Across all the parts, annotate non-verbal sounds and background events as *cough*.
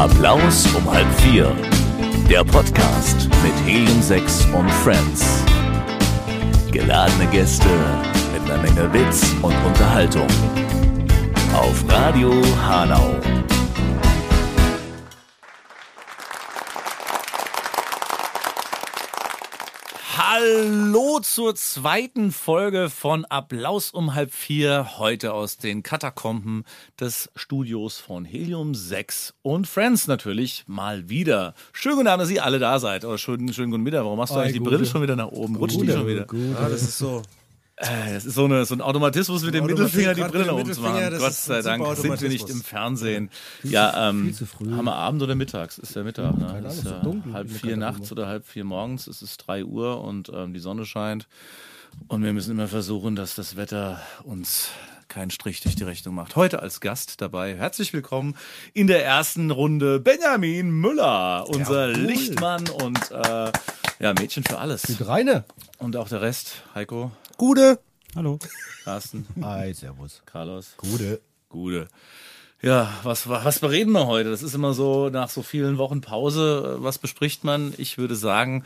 Applaus um halb vier. Der Podcast mit Helium 6 und Friends. Geladene Gäste mit einer Menge Witz und Unterhaltung. Auf Radio Hanau. Hallo zur zweiten Folge von Applaus um halb vier. Heute aus den Katakomben des Studios von Helium 6 und Friends natürlich mal wieder. Schönen guten Abend, dass ihr alle da seid. Oder schönen, schönen guten Mittag. Warum hast du eigentlich die Brille schon wieder nach oben? Rutscht die schon wieder? Ah, das ist so. Äh, Das ist so, eine, so ein Automatismus mit dem Mittelfinger, die Brille nach mit oben dem zu machen. Mittelfinger, das Gott sei Dank sind wir nicht im Fernsehen. ja, ähm, haben wir Abend oder mittags? Ist ja Mittag, ne? Ist ja dunkel halb vier nachts oder halb vier morgens. Es ist drei Uhr und ähm, die Sonne scheint. Und wir müssen immer versuchen, dass das Wetter uns keinen Strich durch die Rechnung macht. Heute als Gast dabei, herzlich willkommen in der ersten Runde Benjamin Müller, unser Lichtmann und äh, ja, Mädchen für alles. Reine. Und auch der Rest, Heiko, Gute. Hallo. Carsten, Hi, servus. Carlos. Gute. Gute. Ja, was, was bereden wir heute? Das ist immer so, nach so vielen Wochen Pause, äh, was bespricht man? Ich würde sagen,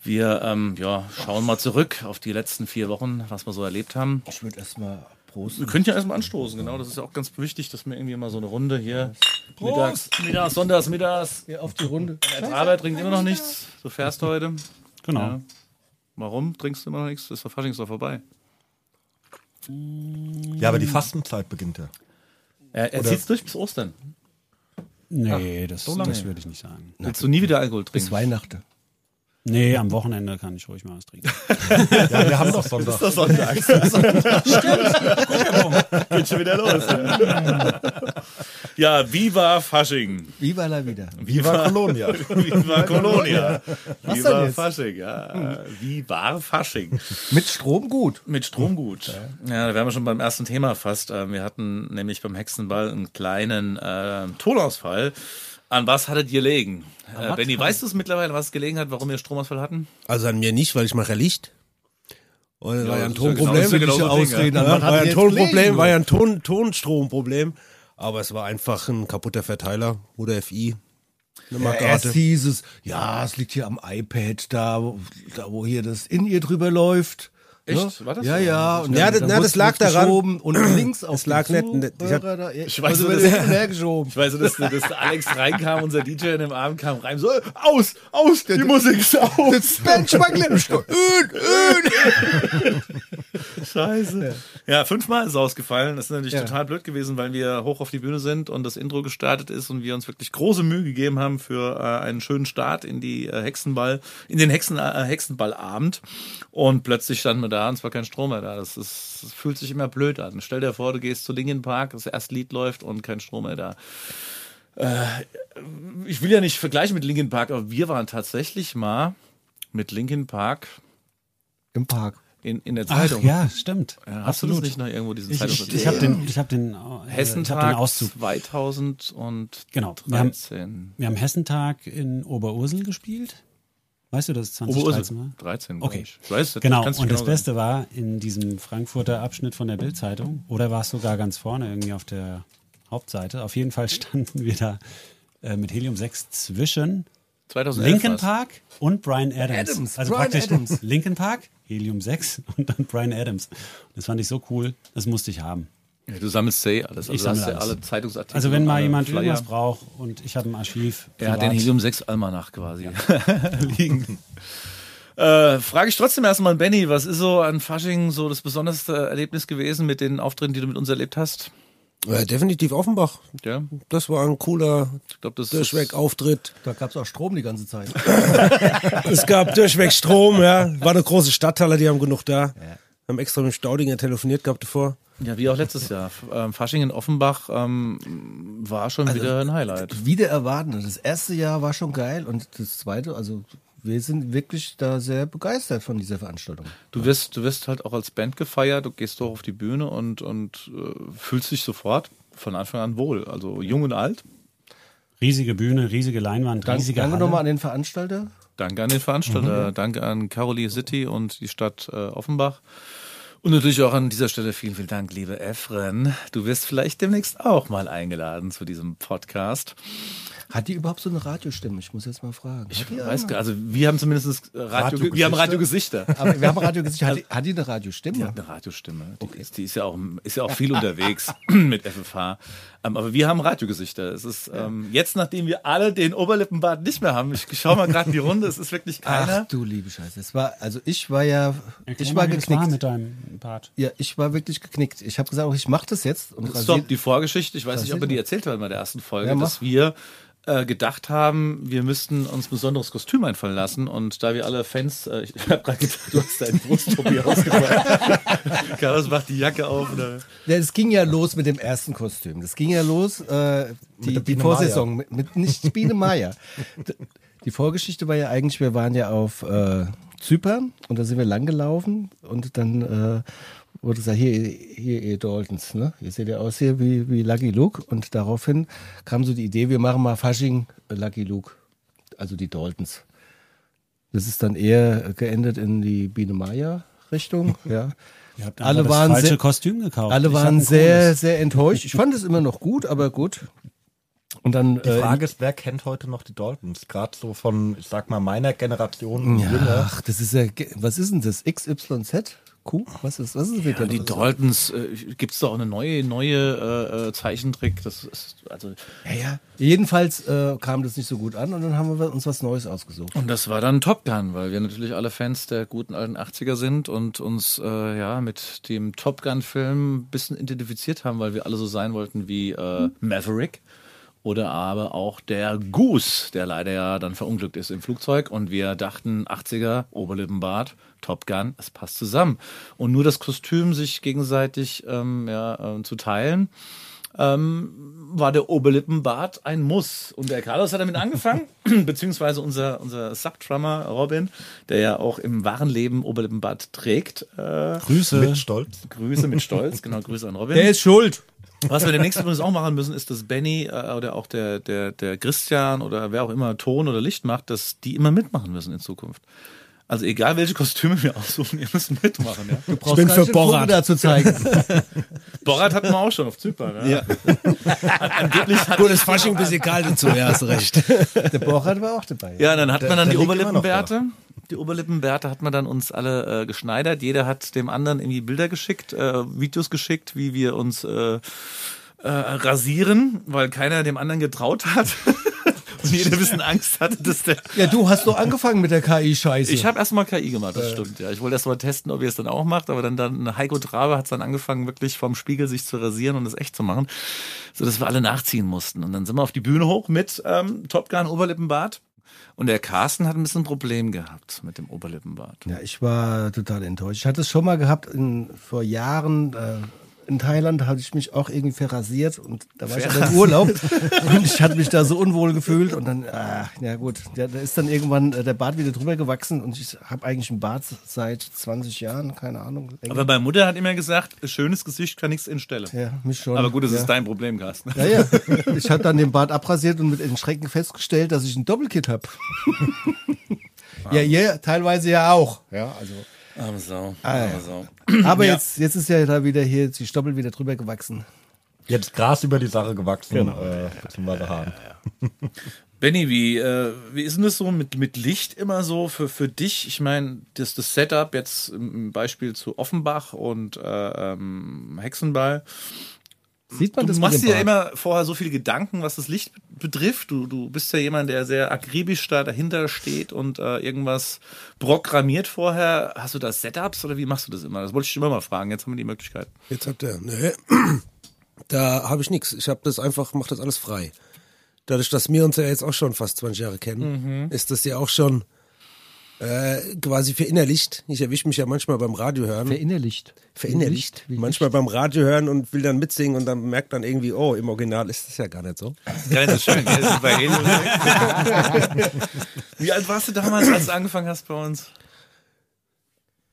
wir ähm, ja, schauen mal zurück auf die letzten vier Wochen, was wir so erlebt haben. Ich würde erstmal Wir prosten. können ja erstmal anstoßen, genau. Das ist ja auch ganz wichtig, dass wir irgendwie mal so eine Runde hier mittags, mittags, sonntags, mittags. Hier auf die Runde. Als Arbeit trinkt immer noch nichts. Du fährst heute. Genau. Ja. Warum trinkst du immer noch nichts? Das Fasching ist doch vorbei. Ja, aber die Fastenzeit beginnt ja. Er, er zieht's durch bis Ostern. Nee, das, lange? das würde ich nicht sagen. Willst du nie wieder Alkohol Bis trinken? Weihnachten. Nee, am Wochenende kann ich ruhig mal was trinken. *laughs* Ja, wir haben doch Sonntag. Das Sonntag. *laughs* Geht schon wieder los. Ja, *laughs* Viva Fasching. Viva la vida. Viva Colonia. *laughs* Viva Colonia. Was Viva denn jetzt? Fasching, ja. Viva Fasching. Mit Strom gut. Mit Strom gut. Ja, da wären wir schon beim ersten Thema fast. Ähm, Wir hatten nämlich beim Hexenball einen kleinen äh, Tonausfall. An was hattet ihr gelegen? Äh, Benny, weißt du es mittlerweile, was es gelegen hat, warum wir Stromausfall hatten? Also an mir nicht, weil ich mache ja Licht. Und das war ja ein ist ja Tonproblem. genau- ist ja genau so ein Ding, Ausreden. ja. War ja ein Tonproblem, war ja ein Ton, Tonstromproblem. Aber es war einfach ein kaputter Verteiler oder FI. Eine Ja, Markate. erst hieß es, ja, es liegt hier am iPad, da, wo- da wo hier das in ihr drüber läuft. Echt? Ne? War das ja, so? ja. Und Ja, das- na, das lag daran- Und *clears throat* links auf Es lag nicht- ich hab- da, Ich weiß, also dass- *laughs* wird hin und her geschoben. Ich weiß, so, dass, dass der Alex reinkam, unser DJ in dem Abend kam rein, so, aus, aus, die Musik ist aus. Benchmark Lippenstock. *laughs* Scheiße. Ja, fünfmal ist es ausgefallen. Das ist natürlich Ja. total blöd gewesen, weil wir hoch auf die Bühne sind und das Intro gestartet ist und wir uns wirklich große Mühe gegeben haben für äh, einen schönen Start in die äh, Hexenball, in den Hexen, äh, Hexenballabend. Und plötzlich standen wir da und es war kein Strom mehr da. Das, ist, das fühlt sich immer blöd an. Stell dir vor, du gehst zu Linkin Park, das erste Lied läuft und kein Strom mehr da. Äh, ich will ja nicht vergleichen mit Linkin Park, aber wir waren tatsächlich mal mit Linkin Park Im Park. In, in der Ach Zeitung. ja, stimmt. Ja, das nicht noch irgendwo diesen Ich, ich, Zeitungsartikel? ich habe den, ich hab den, äh, ich hab den Hessentag Auszug. 2013. Genau. Wir haben, wir haben Hessentag in Oberursel gespielt. Weißt du, das ist 2013 war? 13, glaub Okay. ich. Ich weiß, Genau, kannst du und das sagen. Beste war in diesem Frankfurter Abschnitt von der Bildzeitung, oder war es sogar ganz vorne irgendwie auf der Hauptseite? Auf jeden Fall *laughs* standen wir da äh, mit Helium 6 zwischen 2011 Linkin. Park und Brian Adams. Adams, Also Bryan praktisch Adams. Linkin Park, Helium 6 *laughs* und dann Brian Adams. Das fand ich so cool, das musste ich haben. Ja, du sammelst say alles. Also Ich sammle ja alle Zeitungsartikel. Also wenn mal jemand Flyer. irgendwas braucht und ich habe ein Archiv. Er hat den. Helium 6 Almanach quasi *laughs* liegen. Äh, Frage ich trotzdem erstmal Benny, was ist so an Fasching so das besonderste Erlebnis gewesen mit den Auftritten, die du mit uns erlebt hast? Ja, definitiv Offenbach. Ja, Das war ein cooler ich glaube, das ist Durchweg-Auftritt. Da gab es auch Strom die ganze Zeit. *laughs* Es gab durchweg Strom, ja. War eine große Stadthalle, die haben genug da. Haben extra mit Staudinger telefoniert gehabt davor. Ja, wie auch letztes Jahr. Ähm, Fasching in Offenbach ähm, war schon Also, wieder ein Highlight. Wieder erwarten. Das erste Jahr war schon geil und das zweite, also wir sind wirklich da sehr begeistert von dieser Veranstaltung. Du wirst, du wirst halt auch als Band gefeiert, du gehst doch auf die Bühne und, und äh, fühlst dich sofort von Anfang an wohl. Also jung und alt. Riesige Bühne, riesige Leinwand, Dank, riesige danke nochmal an den Veranstalter. Danke an den Veranstalter, danke an Carolee City und die Stadt äh, Offenbach. Und natürlich auch an dieser Stelle vielen, vielen Dank, liebe Efren. Du wirst vielleicht demnächst auch mal eingeladen zu diesem Podcast. Hat die überhaupt so eine Radiostimme? Ich muss jetzt mal fragen. Ich weiß gar also wir haben zumindest Radio, wir haben Radiogesichter. Aber wir haben Radiogesicht. Hat, die- hat die eine Radiostimme? Die hat eine Radiostimme. Die, ist, die ist ja auch, ist ja auch viel unterwegs *clears throat* mit FFH. Ähm, aber wir haben Radiogesichter. Es ist ähm, jetzt, nachdem wir alle den Oberlippenbart nicht mehr haben, ich schau mal gerade in die Runde, es ist wirklich keiner. Ach du liebe Scheiße. Es war, also ich war ja, Erklär ich mal, war das war geknickt. mit deinem Bart. Ja, ich war wirklich geknickt. Ich habe gesagt, ich mache das jetzt. Und Stopp, die Vorgeschichte, ich weiß nicht, ob wir die erzählt haben in der ersten Folge, Ja, dass wir äh, gedacht haben, wir müssten uns ein besonderes Kostüm einfallen lassen und da wir alle Fans, äh, ich *laughs* habe gerade gedacht, du hast deinen Brusttobi ausgepackt. Carlos *laughs* macht die Jacke auf. Oder? Ja, es ging ja los mit dem ersten Kostüm. Das ging ja los, äh, die, der die Vorsaison, mit, mit nicht Biene Meier. *laughs* Die Vorgeschichte war ja eigentlich, wir waren ja auf äh, Zypern und da sind wir langgelaufen und dann äh, wurde gesagt, hier, hier ihr Daltons, ne? Ihr seht ja aus hier wie, wie Lucky Luke und daraufhin kam so die Idee, wir machen mal Fasching äh, Lucky Luke, also die Daltons. Das ist dann eher geendet in die Biene Meier Richtung, *laughs* ja. Ihr habt Alle einfach waren das falsche sehr- Kostüm gekauft. Alle waren sehr, cooles. sehr enttäuscht. Ich fand es immer noch gut, aber gut. Und dann Die Frage ist, wer kennt heute noch die Daltons? Gerade so von, ich sag mal, meiner Generation äh, ja, jünger. ach, das ist ja, was ist denn das? XYZ? Q? Was ist, was ist das? Ja, die Daltons, äh, gibt's da auch eine neue, neue äh, äh, Zeichentrick. Das ist, also, Ja, ja. Jedenfalls äh, kam das nicht so gut an und dann haben wir uns was Neues ausgesucht. und das war dann Top Gun, weil wir natürlich alle Fans der guten alten 80er sind und uns äh, ja mit dem Top Gun-Film ein bisschen identifiziert haben, weil wir alle so sein wollten wie äh, Maverick. Oder aber auch der Goose, der leider ja dann verunglückt ist im Flugzeug. Und wir dachten, 80er, Oberlippenbart, Top Gun, es passt zusammen. Und nur das Kostüm sich gegenseitig ähm, ja, äh, zu teilen, ähm, war der Oberlippenbart ein Muss. Und der Carlos hat damit angefangen, *laughs* beziehungsweise unser, unser Subdrummer Robin, der ja auch im wahren Leben Oberlippenbart trägt. Äh, Grüße. Mit Stolz. Grüße mit Stolz, genau, Grüße an Robin. Der ist schuld. Was wir demnächst übrigens auch machen müssen, ist, dass Benny äh, oder auch der, der, der Christian oder wer auch immer Ton oder Licht macht, dass die immer mitmachen müssen in Zukunft. Also egal, welche Kostüme wir aussuchen, ihr müsst mitmachen. Ja? Du brauchst bin gar für Borat. da zu zeigen. *laughs* Borat hatten wir auch schon auf Zypern. Ja. Angeblich *laughs* hat Gutes Fasching, bisschen kalt dazu, ja, hast recht. *laughs* Der Borat war auch dabei. Ja, dann hat man dann der die Oberlippenbärte. Die Oberlippenbärte hat man dann uns alle äh, geschneidert. Jeder hat dem anderen irgendwie Bilder geschickt, äh, Videos geschickt, wie wir uns äh, äh, rasieren, weil keiner dem anderen getraut hat. Und jeder ein bisschen Angst hatte, dass der. *laughs* Ja, du hast doch angefangen mit der KI-Scheiße. Ich habe erstmal KI gemacht, das stimmt. Ja, ich wollte erst mal testen, ob ihr es dann auch macht, aber dann dann Heiko Trabe hat dann angefangen, wirklich vom Spiegel sich zu rasieren und es echt zu machen, so dass wir alle nachziehen mussten. Und dann sind wir auf die Bühne hoch mit ähm, Top Gun Oberlippenbart. Und der Carsten hat ein bisschen ein Problem gehabt mit dem Oberlippenbart. Ja, ich war total enttäuscht. Ich hatte es schon mal gehabt in, vor Jahren. Äh, in Thailand hatte ich mich auch irgendwie verrasiert und da war ich aber im Urlaub und ich hatte mich da so unwohl gefühlt und dann, ach, ja gut, ja, da ist dann irgendwann äh, der Bart wieder drüber gewachsen und ich habe eigentlich einen Bart seit 20 Jahren, keine Ahnung. länger. Aber meine Mutter hat immer gesagt, schönes Gesicht kann nichts instellen. ja, mich schon. Aber gut, das ja. ist dein Problem, Carsten. Ja, ja. Ich hatte dann den Bart abrasiert und mit Schrecken festgestellt, dass ich ein Doppelkit habe. *laughs* ja, ja, teilweise ja auch. Ja, also. Arme Sau. Ah, ja. Arme Sau. Aber jetzt, jetzt ist ja da wieder hier die Stoppel wieder drüber gewachsen. Jetzt Gras über die Sache gewachsen, genau. äh, beziehungsweise Haaren. Benny, wie, äh, wie ist denn das so mit, mit Licht immer so für, für dich? Ich meine, das, das Setup jetzt im Beispiel zu Offenbach und äh, ähm, Hexenball. Sieht man Du das machst dir ja immer vorher so viele Gedanken, was das Licht betrifft. Du, du bist ja jemand, der sehr akribisch da dahinter steht und äh, irgendwas programmiert vorher. Hast du da Setups oder wie machst du das immer? Das wollte ich dich immer mal fragen. Jetzt haben wir die Möglichkeit. Jetzt habt ihr, nee, da habe ich nichts. Ich habe das einfach, mach das alles frei. Dadurch, dass wir uns ja jetzt auch schon fast 20 Jahre kennen, ist das ja auch schon äh, quasi verinnerlicht. Ich erwische mich ja manchmal beim Radio hören. Verinnerlicht. verinnerlicht. Wie Manchmal beim Radio hören und will dann mitsingen und dann merkt dann irgendwie, oh, im Original ist das ja gar nicht so. Geil, das ist schön. Gell? Das ist bei Helium. *laughs* wie alt warst du damals, als du angefangen hast bei uns?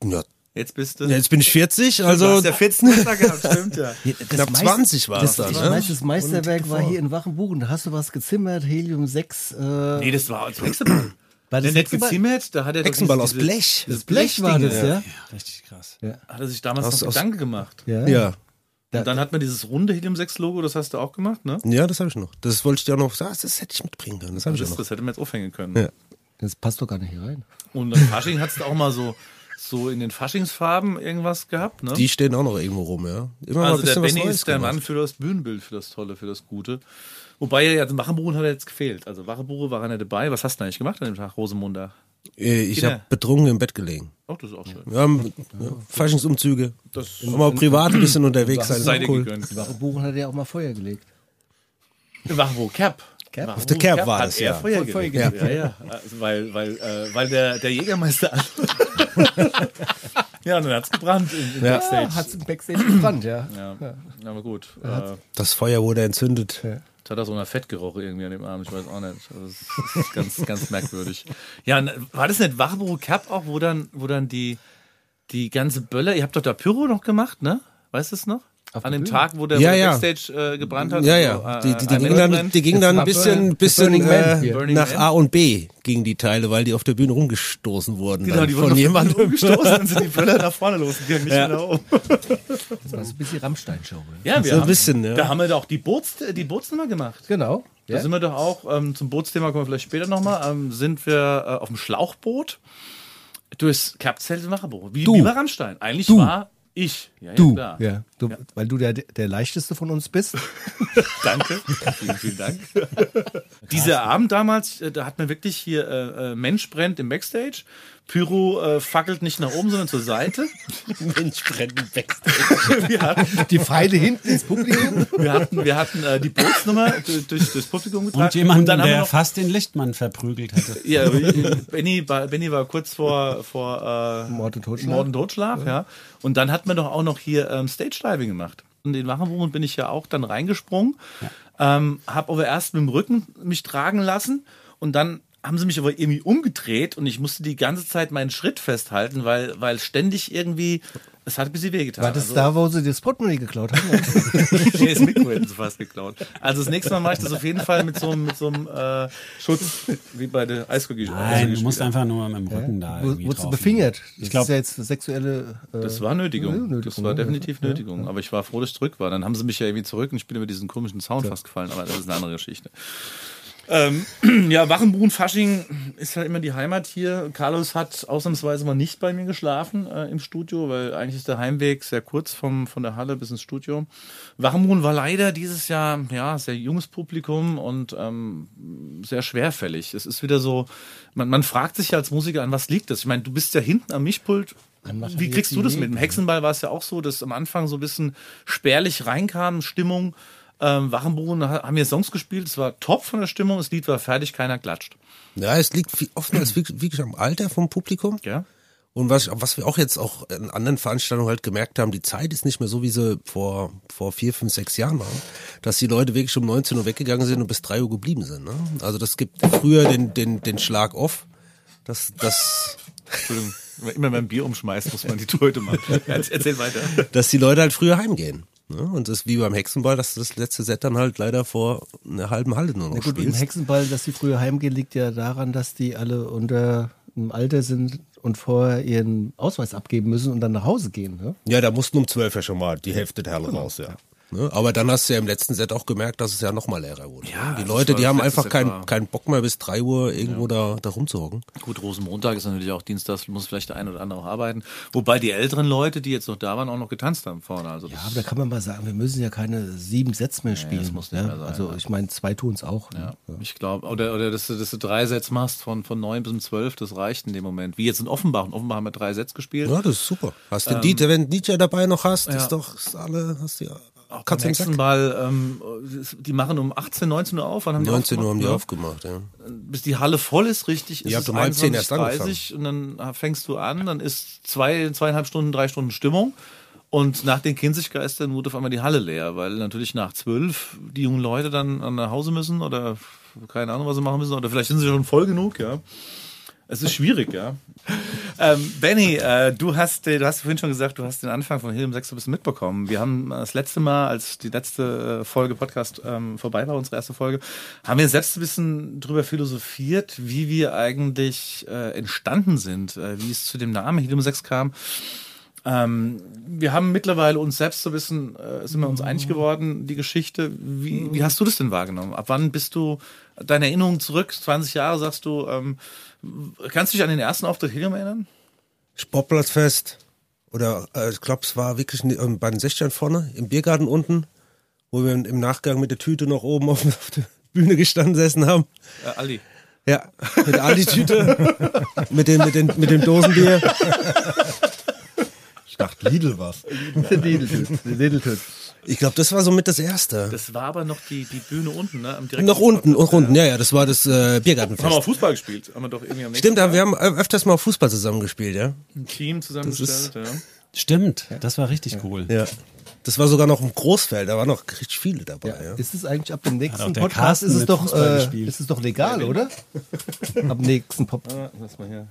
Ja, Jetzt bist du. jetzt bin ich 40, du also hast ja 14 Muster gehabt, stimmt ja. knapp 20 war es Das, dann. ich Ne? weiß, das Meisterwerk war hier in Wachenbuchen. Da hast du was gezimmert, Helium 6. Äh, Nee, das war als Hexenball. War das nicht Hexenball? gezimmert, da hat er Hexenball aus Blech. dieses Blech war das, Blechding, ja? Richtig krass. Hat er sich damals Aus- noch Gedanken gemacht. Ja. Ja. Und dann hat man dieses runde Helium 6 Logo, das hast du auch gemacht, ne? Ja, das habe ich noch. Das wollte ich dir auch noch sagen. Das hätte ich mitbringen können. Das ich Das, auch noch. das hätte man jetzt aufhängen können. Ja. Das passt doch gar nicht hier rein. Und am Fasching hast du auch mal so, so in den Faschingsfarben irgendwas gehabt, ne? Die stehen auch noch irgendwo rum, ja. Immer mal ein also der Benny ist der. Mann für das Bühnenbild, für das Tolle, für das Gute. Wobei ja, also Wachenbuchen hat er jetzt gefehlt. Also Wachenbuche war er nicht dabei. Was hast du eigentlich gemacht an dem Tag, Rosemunder? Äh, Ich habe betrunken im Bett gelegen. Oh, das ist auch schön. Wir haben ja, Faschingsumzüge. Das Auch mal privat ein bisschen unterwegs sein. sei ist dir auch cool. Die Wache Buchen hat ja auch mal Feuer gelegt. Wachenbuch, Cap. Cap? Auf der Cap war hat das, er ja. Feuer Feuer gelegt. Ja, ja. Also, weil, weil, äh, weil der, der Jägermeister. *laughs* ja, und dann hat's gebrannt im, im Ja. Backstage. Hat es im Backstage gebrannt, ja. Ja, aber gut. Äh, Das Feuer wurde entzündet. Hat er so einer Fettgeruch irgendwie an dem Arm, ich weiß auch nicht. Das ist ganz, ganz merkwürdig. Ja, war das nicht Wachbüro Cap auch, wo dann, wo dann die, die ganze Böller, ihr habt doch da Pyro noch gemacht, ne? Weißt du es noch? Auf An dem Bühne? Tag, wo der, Ja, ja. Backstage äh, gebrannt hat. Ja, also, ja. äh, Die, die, die gingen dann, die gingen dann ein bisschen, bisschen äh, nach Man. A und B gingen die Teile, weil die auf der Bühne rumgestoßen wurden. Genau, die wurden von jemandem. umgestoßen, dann *laughs* sind die Böller nach vorne losgegangen, nicht Ja. oben. Das war so ein bisschen Rammstein-Show. Ja. Ja, wir So ein haben, bisschen, ja. Da haben wir doch die, Boots, die Bootsnummer gemacht. Genau. Da sind wir doch auch, ähm, zum Bootsthema kommen wir vielleicht später nochmal, ähm, sind wir äh, auf dem Schlauchboot durchs Kapzelt Wacherboot. Wie, Du. wie bei Rammstein. Eigentlich Du. war ich. Ja, ja, Du, klar. ja, du, weil du der, der leichteste von uns bist. *laughs* Danke. vielen, vielen Dank. *laughs* Dieser Abend damals, äh, da hat man wirklich hier äh, äh, Mensch brennt im Backstage. Pyro äh, fackelt nicht nach oben, sondern zur Seite. *laughs* Mensch, *laughs* hatten, Die Pfeile hinten ins Publikum. wir hatten, wir hatten äh, die Bootsnummer durch, durch das Publikum getragen. Und jemanden, wir der noch fast den Lichtmann verprügelt hätte. *laughs* Ja, Benny war, Benny war kurz vor, vor äh, Mord und Totschlag. Mord und Totschlag, ja. Und dann hat man doch auch noch hier ähm, Stage Diving gemacht. In den Wachenbuchen bin ich ja auch dann reingesprungen, ähm, habe aber erst mit dem Rücken mich tragen lassen und dann haben sie mich aber irgendwie umgedreht und ich musste die ganze Zeit meinen Schritt festhalten, weil, weil ständig irgendwie, es hat ein bisschen wehgetan. War das Also- da, wo sie das Portemonnaie geklaut haben? *laughs* Nee, das Mikro hätten sie fast geklaut. Also das nächste Mal mache ich das auf jeden Fall mit so einem, mit so einem äh, Schutz, wie bei der Eishockey. Nein, du musst einfach nur mit dem Rücken da Wo- irgendwie Wurdest du drauf befingert? Das Ich glaub- ist ja jetzt sexuelle. Äh, Das war Nötigung. Nötigung, Das war ja. definitiv Nötigung. Aber ich war froh, dass ich zurück war. Dann haben sie mich ja irgendwie zurück und ich bin über diesen komischen Zaun fast gefallen. Aber das ist eine andere Geschichte. Ähm, *clears throat* ja, Wachenbrunn, Fasching ist halt immer die Heimat hier. Carlos hat ausnahmsweise mal nicht bei mir geschlafen äh, im Studio, weil eigentlich ist der Heimweg sehr kurz vom, von der Halle bis ins Studio. Wachenbrunn war leider dieses Jahr ja sehr junges Publikum und ähm, sehr schwerfällig. Es ist wieder so, man, man fragt sich ja als Musiker, an was liegt das? Ich meine, du bist ja hinten am Mischpult. Wie kriegst du das mit? Im Hexenball war es ja auch so, dass am Anfang so ein bisschen spärlich reinkam, Stimmung. Ähm, Wachenbrunn ha- haben wir Songs gespielt, es war top von der Stimmung, das Lied war fertig, keiner klatscht. Ja, es liegt viel- oftmals wirklich, am Alter vom Publikum. Ja? Und was, was wir auch jetzt auch in anderen Veranstaltungen halt gemerkt haben, die Zeit ist nicht mehr so, wie sie vor, vor vier, fünf, sechs Jahren war. Dass die Leute wirklich um 19 Uhr weggegangen sind und bis drei Uhr geblieben sind. Ne? Also das gibt früher den, den, den Schlag off. Das, das, Entschuldigung, immer beim Bier umschmeißt, muss man die Tröte machen. *laughs* Erzähl weiter. dass die Leute halt früher heimgehen. Ne? Und das ist wie beim Hexenball, dass du das letzte Set dann halt leider vor einer halben Halle nur noch Na gut, im spielst. Hexenball, dass die früher heimgehen, liegt ja daran, dass die alle unter im Alter sind und vorher ihren Ausweis abgeben müssen und dann nach Hause gehen. Ne? Ja, da mussten um 12 ja schon mal die Hälfte der Halle raus, ja. Ne? Aber dann hast du ja im letzten Set auch gemerkt, dass es ja noch mal leerer wurde. Ja, ne? Die Leute, die haben einfach keinen keinen Bock mehr bis drei Uhr irgendwo da, da rumzuhocken. Gut, Rosenmontag ist natürlich auch Dienstag, muss vielleicht der eine oder andere auch arbeiten. Wobei die älteren Leute, die jetzt noch da waren, auch noch getanzt haben vorne. Also Ja, aber da kann man mal sagen, wir müssen ja keine sieben Sets mehr spielen. das muss nicht ja? mehr sein, also ja. ich meine, zwei tun es auch. ja, Ne? ich glaube, oder, oder dass du, dass du drei Sets machst von, von neun bis um zwölf, das reicht in dem Moment. Wie jetzt in Offenbach. In Offenbach haben wir drei Sets gespielt. Ja, das ist super. Hast den DJ, wenn du DJ dabei noch hast, Ähm, ja. ist doch ist alle, hast du ja, Auch kannst beim du den Sack. Hexenball, ähm, die machen um 18, 19 Uhr auf. Wann haben die 19 Uhr haben die aufgemacht? aufgemacht, ja. Ja. Bis die Halle voll ist, richtig, ist Ihr es um halb zehn erst 21:30 und dann fängst du an, dann ist zwei, zweieinhalb Stunden, drei Stunden Stimmung. Und nach den Kinziggeistern wurde auf einmal die Halle leer, weil natürlich nach zwölf die jungen Leute dann nach Hause müssen oder keine Ahnung, was sie machen müssen. Oder vielleicht sind sie schon voll genug, ja. Es ist schwierig, ja. Ähm, Benny, äh, du hast, äh, du hast vorhin schon gesagt, du hast den Anfang von Helium 6 ein bisschen mitbekommen. Wir haben das letzte Mal, als die letzte äh, Folge Podcast ähm, vorbei war, unsere erste Folge, haben wir selbst ein bisschen drüber philosophiert, wie wir eigentlich äh, entstanden sind, äh, wie es zu dem Namen Helium 6 kam. Ähm, wir haben mittlerweile uns selbst so bisschen, äh, sind wir uns einig geworden, die Geschichte. Wie, wie hast du das denn wahrgenommen? Ab wann bist du, deine Erinnerungen zurück, 20 Jahre sagst du, ähm, kannst du dich an den ersten Auftritt Helium erinnern? Sportplatzfest. Oder äh, ich glaube, es war wirklich ähm, bei den 60ern vorne, im Biergarten unten, wo wir im Nachgang mit der Tüte noch oben auf, *laughs* auf der Bühne gestanden gesessen haben. Äh, Ali. Ja, mit Aldi-Tüte, *laughs* mit, den, mit, den, mit dem Dosenbier. *laughs* Ich dachte, Lidl was. *laughs* Lidl-Tüt. *laughs* Ich glaube, das war somit das Erste. Das war aber noch die, die Bühne unten, ne? Am direkten noch unten, noch unten, ja, ja, das war das äh, Haben wir Biergartenfest. auch Fußball gespielt. Haben wir doch irgendwie am nächsten Stimmt, wir haben ö- öfters mal Fußball zusammengespielt, ja. ein Team zusammengestellt. Ja. Stimmt, das war richtig cool. Ja. Das war sogar noch im Großfeld, da waren noch richtig viele dabei, ja. Ist es eigentlich ab dem nächsten der Podcast Carsten ist es doch äh, ist es doch legal, oder? *laughs* ab dem nächsten Pop Lass mal hier.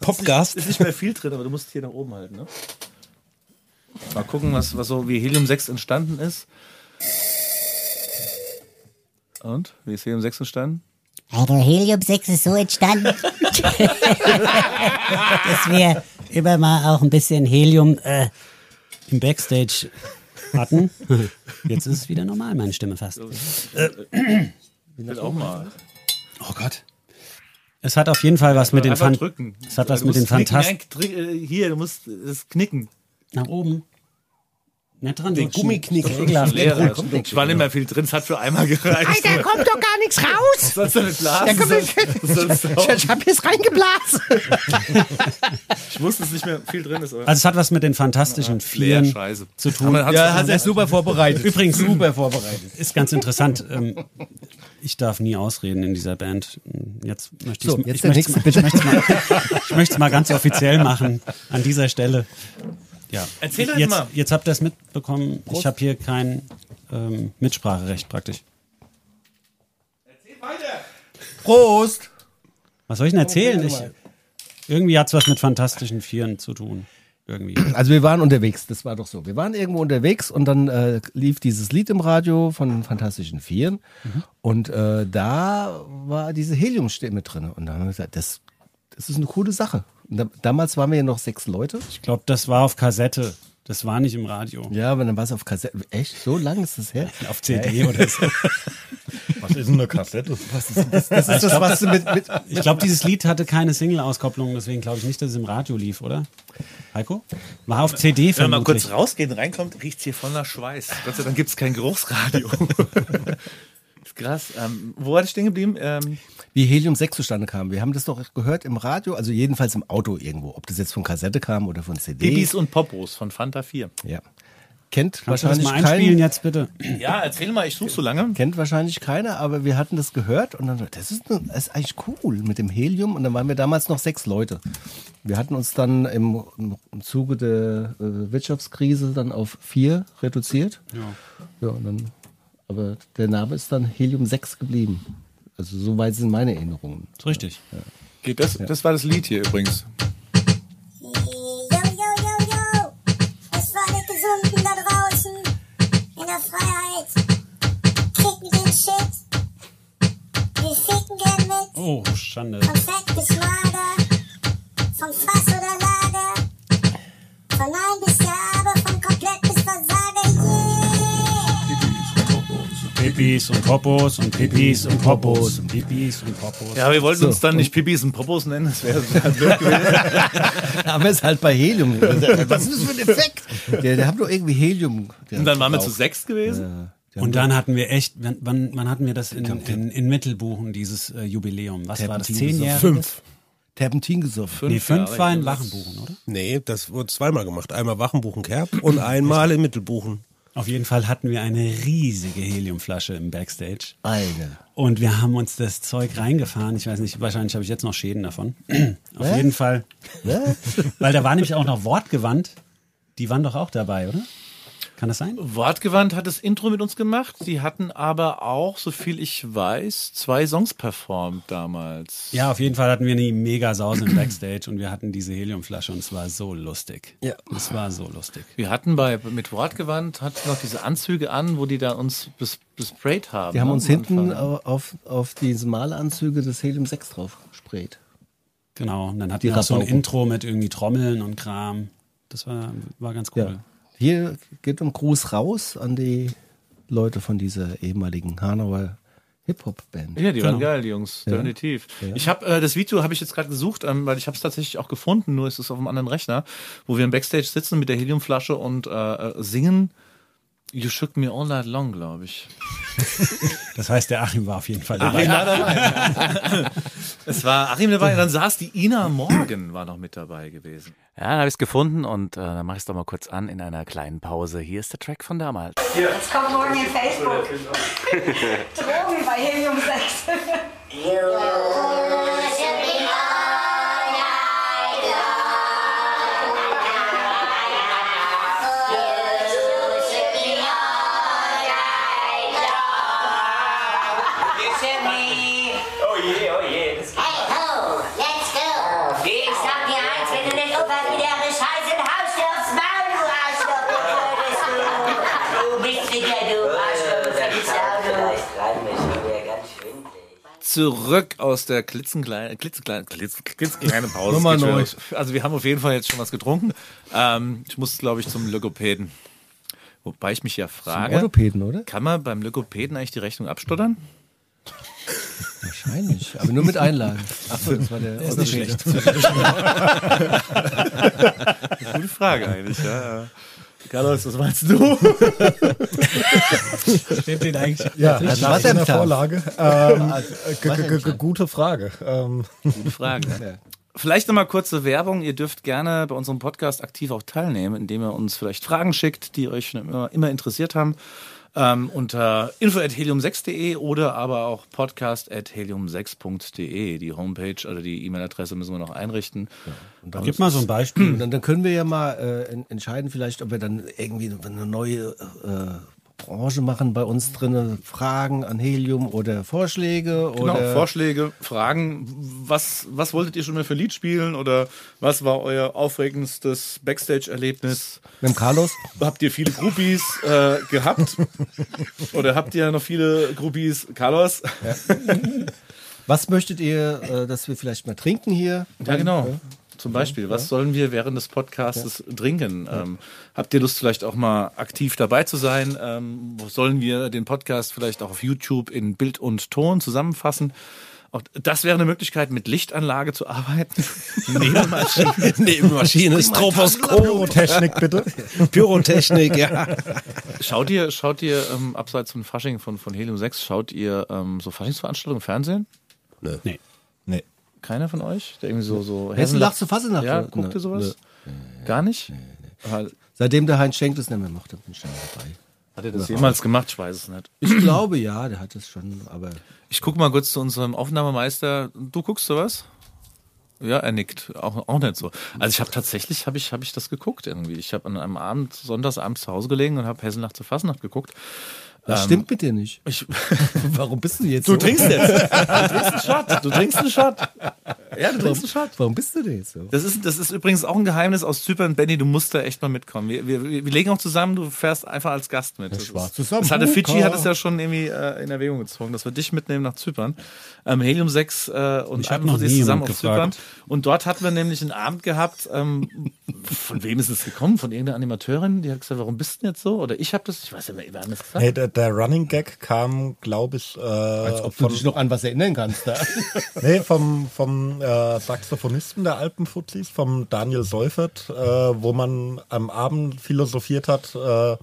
Popgast. Ist nicht mehr viel drin, aber du musst hier nach oben halten, ne? Mal gucken, was, was so wie Helium 6 entstanden ist. Und? Wie ist Helium 6 entstanden? Also Helium 6 ist so entstanden, *laughs* *laughs* dass wir immer mal auch ein bisschen Helium äh, Im Backstage hatten. Jetzt ist es wieder normal, meine Stimme fast. Will auch mal. Oh Gott. Es hat auf jeden Fall was mit den Fan drücken. Es hat was Du mit den drück- äh, Hier, du musst es knicken. Nach oben. Nicht dran Den. Gummiknick. Es war nicht mehr viel drin, es hat für einmal gereicht. Da kommt doch gar nichts raus. Sollst du nicht blasen? Sollst du auch- Ich hab jetzt reingeblasen. Ich wusste, dass nicht mehr viel drin ist. Aber Also es hat was mit den fantastischen leer, Vieren zu tun. Aber Ja, hat er super vorbereitet. Übrigens super vorbereitet. Ist ganz interessant. Ähm, ich darf nie ausreden in dieser Band. Jetzt möchte So, ich ich möchte mal, *laughs* ich möchte es mal ganz offiziell machen an dieser Stelle. Ja. Erzähl doch jetzt mal. Jetzt habt ihr es mitbekommen. Ich habe hier kein ähm, Mitspracherecht praktisch. Prost! Was soll ich denn erzählen? Ich, irgendwie hat es was mit fantastischen Vieren zu tun. Irgendwie. Also wir waren unterwegs, das war doch so. Wir waren irgendwo unterwegs und dann äh, lief dieses Lied im Radio von den Fantastischen Vieren und äh, da war diese Heliumstimme drin und dann haben wir gesagt, das, das ist eine coole Sache. Damals waren wir ja noch sechs Leute. Ich glaube, das war auf Kassette. Das war nicht im Radio. Ja, aber dann war es auf Kassette. Echt? So lang ist das her? *laughs* Auf CD oder so. *laughs* Was ist denn eine Kassette? Das ist das, was du mit, mit *laughs* Ich glaube, dieses Lied hatte keine Single-Auskopplung, deswegen glaube ich nicht, dass es im Radio lief, oder? Heiko? War auf CD Wenn man mal vermutlich. kurz rausgeht und reinkommt, riecht hier voller Schweiß. Gott sei Dank gibt es kein Geruchsradio. Krass. Ähm, wo war ich stehen geblieben? Ähm, wie Helium 6 zustande kam. Wir haben das doch gehört im Radio, also jedenfalls im Auto irgendwo. Ob das jetzt von Kassette kam oder von CD. Bibis und Popos von Fanta 4. Ja. Kennt Kannst du das wahrscheinlich mal einspielen kein, jetzt bitte? Ja, erzähl mal, ich suche so lange. kennt wahrscheinlich keiner, aber wir hatten das gehört und dann so, das ist, das ist eigentlich cool mit dem Helium und dann waren wir damals noch sechs Leute. Wir hatten uns dann im, im im Zuge der äh, Wirtschaftskrise dann auf vier reduziert. Ja. Ja, und dann, aber der Name ist dann Helium 6 geblieben. Also so weit sind meine Erinnerungen. Ist richtig. Geht das, das war das Lied hier übrigens. Yo, yo, yo, yo. Es war die Gesunden da draußen in der Freiheit. Kicken den Shit. Wir ficken gern mit. Oh, Schande. Von Fett bis Mager. Vom Fass oder Lager. Von Nein bis Ja, aber Pipis und Popos und Pipis und Popos und Pipis und Popos. Ja, wir wollten uns dann nicht Pipis und Popos nennen, das wäre *laughs* blöd gewesen. *laughs* Aber es ist halt bei Helium. Was ist das für ein Effekt? Der, der hat doch irgendwie Helium. Und dann waren wir zu sechs gewesen. Und dann hatten wir echt, wann, wann, wann hatten wir das in, in, in Mittelbuchen, dieses äh, Jubiläum? Was war das? Terpentin Zehn Jahre? Fünf. Terpentin gesoffen. Nee, fünf Jahre, war in Wachenbuchen, oder? Nee, das wurde zweimal gemacht. Einmal Wachenbuchen-Kerb und *laughs* einmal in Mittelbuchen. Auf jeden Fall hatten wir eine riesige Heliumflasche im Backstage. Alter. Und wir haben uns das Zeug reingefahren. Ich weiß nicht, wahrscheinlich habe ich jetzt noch Schäden davon. *clears throat* Auf Was? jeden Fall. Was? Weil da war nämlich auch noch Wortgewandt. Die waren doch auch dabei, oder? Kann das sein? Wortgewandt hat das Intro mit uns gemacht. Die hatten aber auch, so viel ich weiß, zwei Songs performt damals. Ja, auf jeden Fall hatten wir eine mega Sause im Backstage und wir hatten diese Heliumflasche und es war so lustig. Ja. Es war so lustig. Wir hatten bei mit Wortgewandt hat noch diese Anzüge an, wo die da uns bes, besprayt haben. Die haben ne, uns hinten Anfang. auf, auf diese Malanzüge des Helium 6 drauf gesprayt. Genau. Und dann hatten Die wir auch so ein. Intro mit irgendwie Trommeln und Kram. Das war, war ganz cool. Ja. Hier geht ein Gruß raus an die Leute von dieser ehemaligen Hanauer Hip-Hop-Band. Ja, die Genau. waren geil, die Jungs, definitiv. Ich habe äh, das Video habe ich jetzt gerade gesucht, ähm, weil ich habe es tatsächlich auch gefunden, nur ist es auf einem anderen Rechner, wo wir im Backstage sitzen mit der Heliumflasche und äh, äh, singen. You shook me all night long, glaube ich. *laughs* Das heißt, der Achim war auf jeden Fall Achim dabei. war dabei. *laughs* es war Achim dabei, und dann saß die Ina Morgan, war noch mit dabei gewesen. Ja, dann habe ich es gefunden und äh, dann mache ich es doch mal kurz an in einer kleinen Pause. Hier ist der Track von damals. Jetzt kommt morgen in Facebook. *laughs* Drogen bei Helium 6. *laughs* Zurück aus der klitzekleinen, klitzekleine, klitz, klitzekleine *laughs* Pause. Nummer. Also wir haben auf jeden Fall jetzt schon was getrunken. Ähm, ich muss, glaube ich, zum Logopäden. Wobei ich mich ja frage, Orthopäden, oder? kann man beim Logopäden eigentlich die Rechnung abstottern? Wahrscheinlich, aber nur mit Einlagen. Achso, das war der ist nicht schlecht. *laughs* Gute Frage eigentlich, ja. Carlos, was meinst du? Steht den eigentlich Ja, Was nach so im einer Tag? Vorlage. Ähm, Also, gute Frage. Ähm, Gute Frage. *laughs* Vielleicht nochmal kurze Werbung. Ihr dürft gerne bei unserem Podcast aktiv auch teilnehmen, indem ihr uns vielleicht Fragen schickt, die euch schon immer, immer interessiert haben. Ähm, unter info.helium6.de oder aber auch podcast.helium6.de. Die Homepage oder die E-Mail-Adresse müssen wir noch einrichten. Gib mal so ein Beispiel. Und *clears throat* dann, dann können wir ja mal äh, en- entscheiden, vielleicht, ob wir dann irgendwie eine neue äh, Branche machen bei uns drin, Fragen an Helium oder Vorschläge Genau, oder Vorschläge, Fragen. Was, was wolltet ihr schon mal für Lied spielen? Oder was war euer aufregendstes Backstage-Erlebnis? mit dem Carlos. Habt ihr viele Groupies äh, gehabt? *laughs* Oder habt ihr noch viele Groupies? Carlos? Was möchtet ihr, äh, dass wir vielleicht mal trinken hier? Ja, genau. Zum Beispiel, was sollen wir während des Podcasts trinken? Ähm, habt ihr Lust, vielleicht auch mal aktiv dabei zu sein? Ähm, sollen wir den Podcast vielleicht auch auf YouTube in Bild und Ton zusammenfassen? Auch das wäre eine Möglichkeit, mit Lichtanlage zu arbeiten. Neben Maschinen. Nebenmaschine, Stroboskop, *laughs* Pyrotechnik bitte. Pyrotechnik, ja. *laughs* Schaut ihr, schaut ihr ähm, abseits von Fasching von, von Helium 6, schaut ihr ähm, so Faschingsveranstaltungen im Fernsehen? Nee. Nee. Keiner von euch? Der irgendwie so, so Hessenlach zu Fassenacht? Ja, Nö, guckt ihr sowas? nö. Gar nicht? Weil- Seitdem der Heinz Schenk das nicht mehr macht, bin ich dann dabei. Hat er das jemals gemacht? Ich weiß es nicht. Ich glaube ja, der hat es schon, aber Ich guck mal kurz zu unserem Aufnahmemeister. Du guckst sowas? Ja, er nickt. Auch, auch nicht so. Also ich habe tatsächlich, habe ich, hab ich das geguckt irgendwie. Ich habe an einem Abend, Sonntagsabend zu Hause gelegen und habe Hessenlach zur Fasnacht geguckt. Das stimmt mit dir nicht. Ich, *laughs* Warum bist du jetzt du so? trinkst jetzt. *laughs* Du trinkst einen Shot. Du trinkst einen Shot. Ja, du trinkst einen Shot. Warum bist du denn jetzt so? Das ist, das ist übrigens auch ein Geheimnis aus Zypern. Benny, du musst da echt mal mitkommen. Wir, wir, wir legen auch zusammen, du fährst einfach als Gast mit. Das, schwarze ist, das hatte. Fidschi hat es ja schon irgendwie äh, in Erwägung gezogen, dass wir dich mitnehmen nach Zypern. Ähm, Helium 6 äh, und Ich nie zusammen auf Zypern. gefragt. Und dort hatten wir nämlich einen Abend gehabt. Ähm, von wem ist es gekommen? Von irgendeiner Animateurin, die hat gesagt, warum bist du denn jetzt so? Oder ich habe das, ich weiß ja, wer hat das gesagt? Nee, der, der Running Gag kam, glaube ich, äh, Als ob du dich noch an was erinnern kannst. Da. *laughs* nee, vom, vom äh, Saxophonisten der Alpenfuzis, vom Daniel Seufert, äh, wo man am Abend philosophiert hat, äh,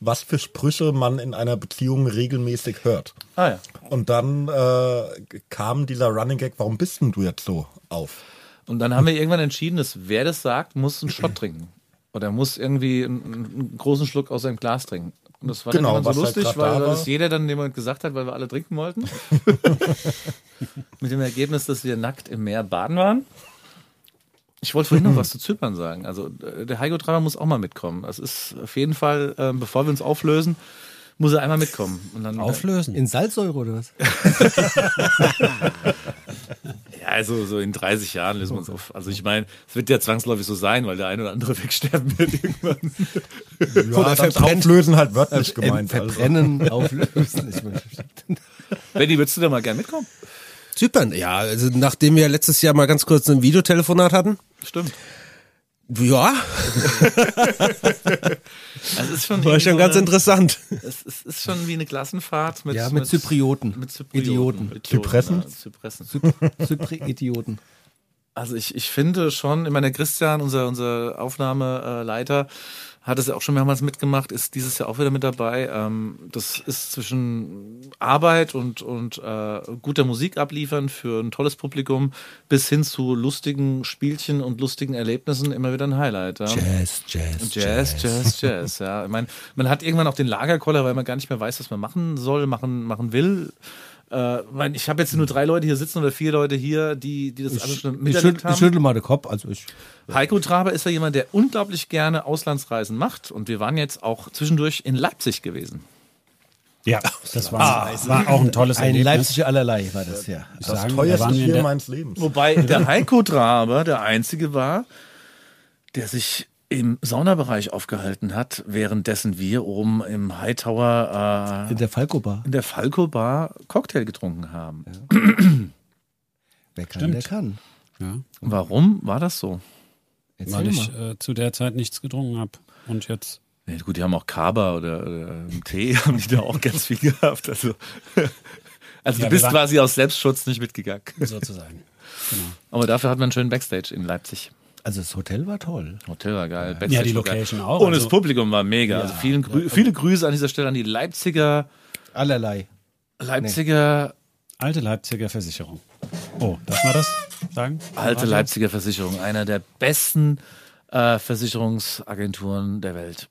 was für Sprüche man in einer Beziehung regelmäßig hört. Ah ja. Und dann äh, kam dieser Running Gag, warum bist denn du jetzt so auf? Und dann haben wir irgendwann entschieden, dass wer das sagt, muss einen Shot trinken. Oder muss irgendwie einen, einen großen Schluck aus seinem Glas trinken. Und das war Genau, dann so halt lustig, grad weil da das jeder dann Moment gesagt hat, weil wir alle trinken wollten. *laughs* Mit dem Ergebnis, dass wir nackt im Meer baden waren. Ich wollte vorhin noch *laughs* was zu Zypern sagen. Also äh, der Heiko Treiber muss auch mal mitkommen. Das ist auf jeden Fall, äh, bevor wir uns auflösen, muss er einmal mitkommen. Und dann, Auflösen. In Salzsäure oder was? *laughs* Ja, also so in 30 Jahren lösen wir uns auf. Also ich meine, es wird ja zwangsläufig so sein, weil der ein oder andere *laughs* wegsterben wird irgendwann. Ja, Auflösen halt wörtlich gemeint. Äh, Also. verbrennen, *laughs* auflösen. Ich meine, Benny, würdest du da mal gern mitkommen? Zypern, ja, also nachdem wir letztes Jahr mal ganz kurz ein Videotelefonat hatten, Stimmt. Ja, *laughs* es ist schon war schon ganz eine, interessant. Es, es ist schon wie eine Klassenfahrt mit, Ja, mit Zyprioten. Mit Zyprioten. Idioten. Idioten, Zypressen? ja, Zypressen. Zypri-Idioten. Also ich, ich finde schon, ich meine, Christian, unser, unser Aufnahmeleiter, hat es ja auch schon mehrmals mitgemacht, ist dieses Jahr auch wieder mit dabei. Ähm, das ist zwischen Arbeit und, und äh, guter Musik abliefern für ein tolles Publikum bis hin zu lustigen Spielchen und lustigen Erlebnissen immer wieder ein Highlight. Ja? Jazz, Jazz, Jazz, Jazz, Jazz, ja. Ich meine, man hat irgendwann auch den Lagerkoller, weil man gar nicht mehr weiß, was man machen soll, machen, machen will. Äh, mein, ich habe jetzt nur drei Leute hier sitzen oder vier Leute hier, die, die das alles Ich, schon ich, miterlebt schüttel, haben. ich schüttel mal den Kopf. Also ich, Heiko Traber ist ja jemand, der unglaublich gerne Auslandsreisen macht. Und wir waren jetzt auch zwischendurch in Leipzig gewesen. Ja, das war, war auch ein tolles ein Erlebnis. Leipziger allerlei war das, ja. Ich Das sagen, teuerste der- meines Lebens. Wobei der Heiko Traber der Einzige war, der sich im Saunabereich aufgehalten hat, währenddessen wir oben im Hightower äh, In der Falco-Bar. in der Falco Bar Cocktail getrunken haben. *clears throat* Wer kann, Stimmt. der kann. Ja, Warum war das so? Erzähl weil ich äh, zu der Zeit nichts getrunken habe. Und jetzt Ja, gut, die haben auch Kaba oder, oder Tee, *laughs* haben die da auch ganz viel gehabt. Also, *laughs* also Ja, du bist quasi aus Selbstschutz nicht mitgegangen. sozusagen. *laughs* Genau. Aber dafür hat man einen schönen Backstage in Leipzig. Also das Hotel war toll. Hotel war geil. Ja, Backstage die. Location auch. Und also, das Publikum war mega. Ja, also vielen Grü viele Grüße an dieser Stelle an die Leipziger, Allerlei. Leipziger, alte Leipziger Versicherung. Oh, darf man das sagen? alte? Leipziger Versicherung. Einer der besten äh, Versicherungsagenturen der Welt.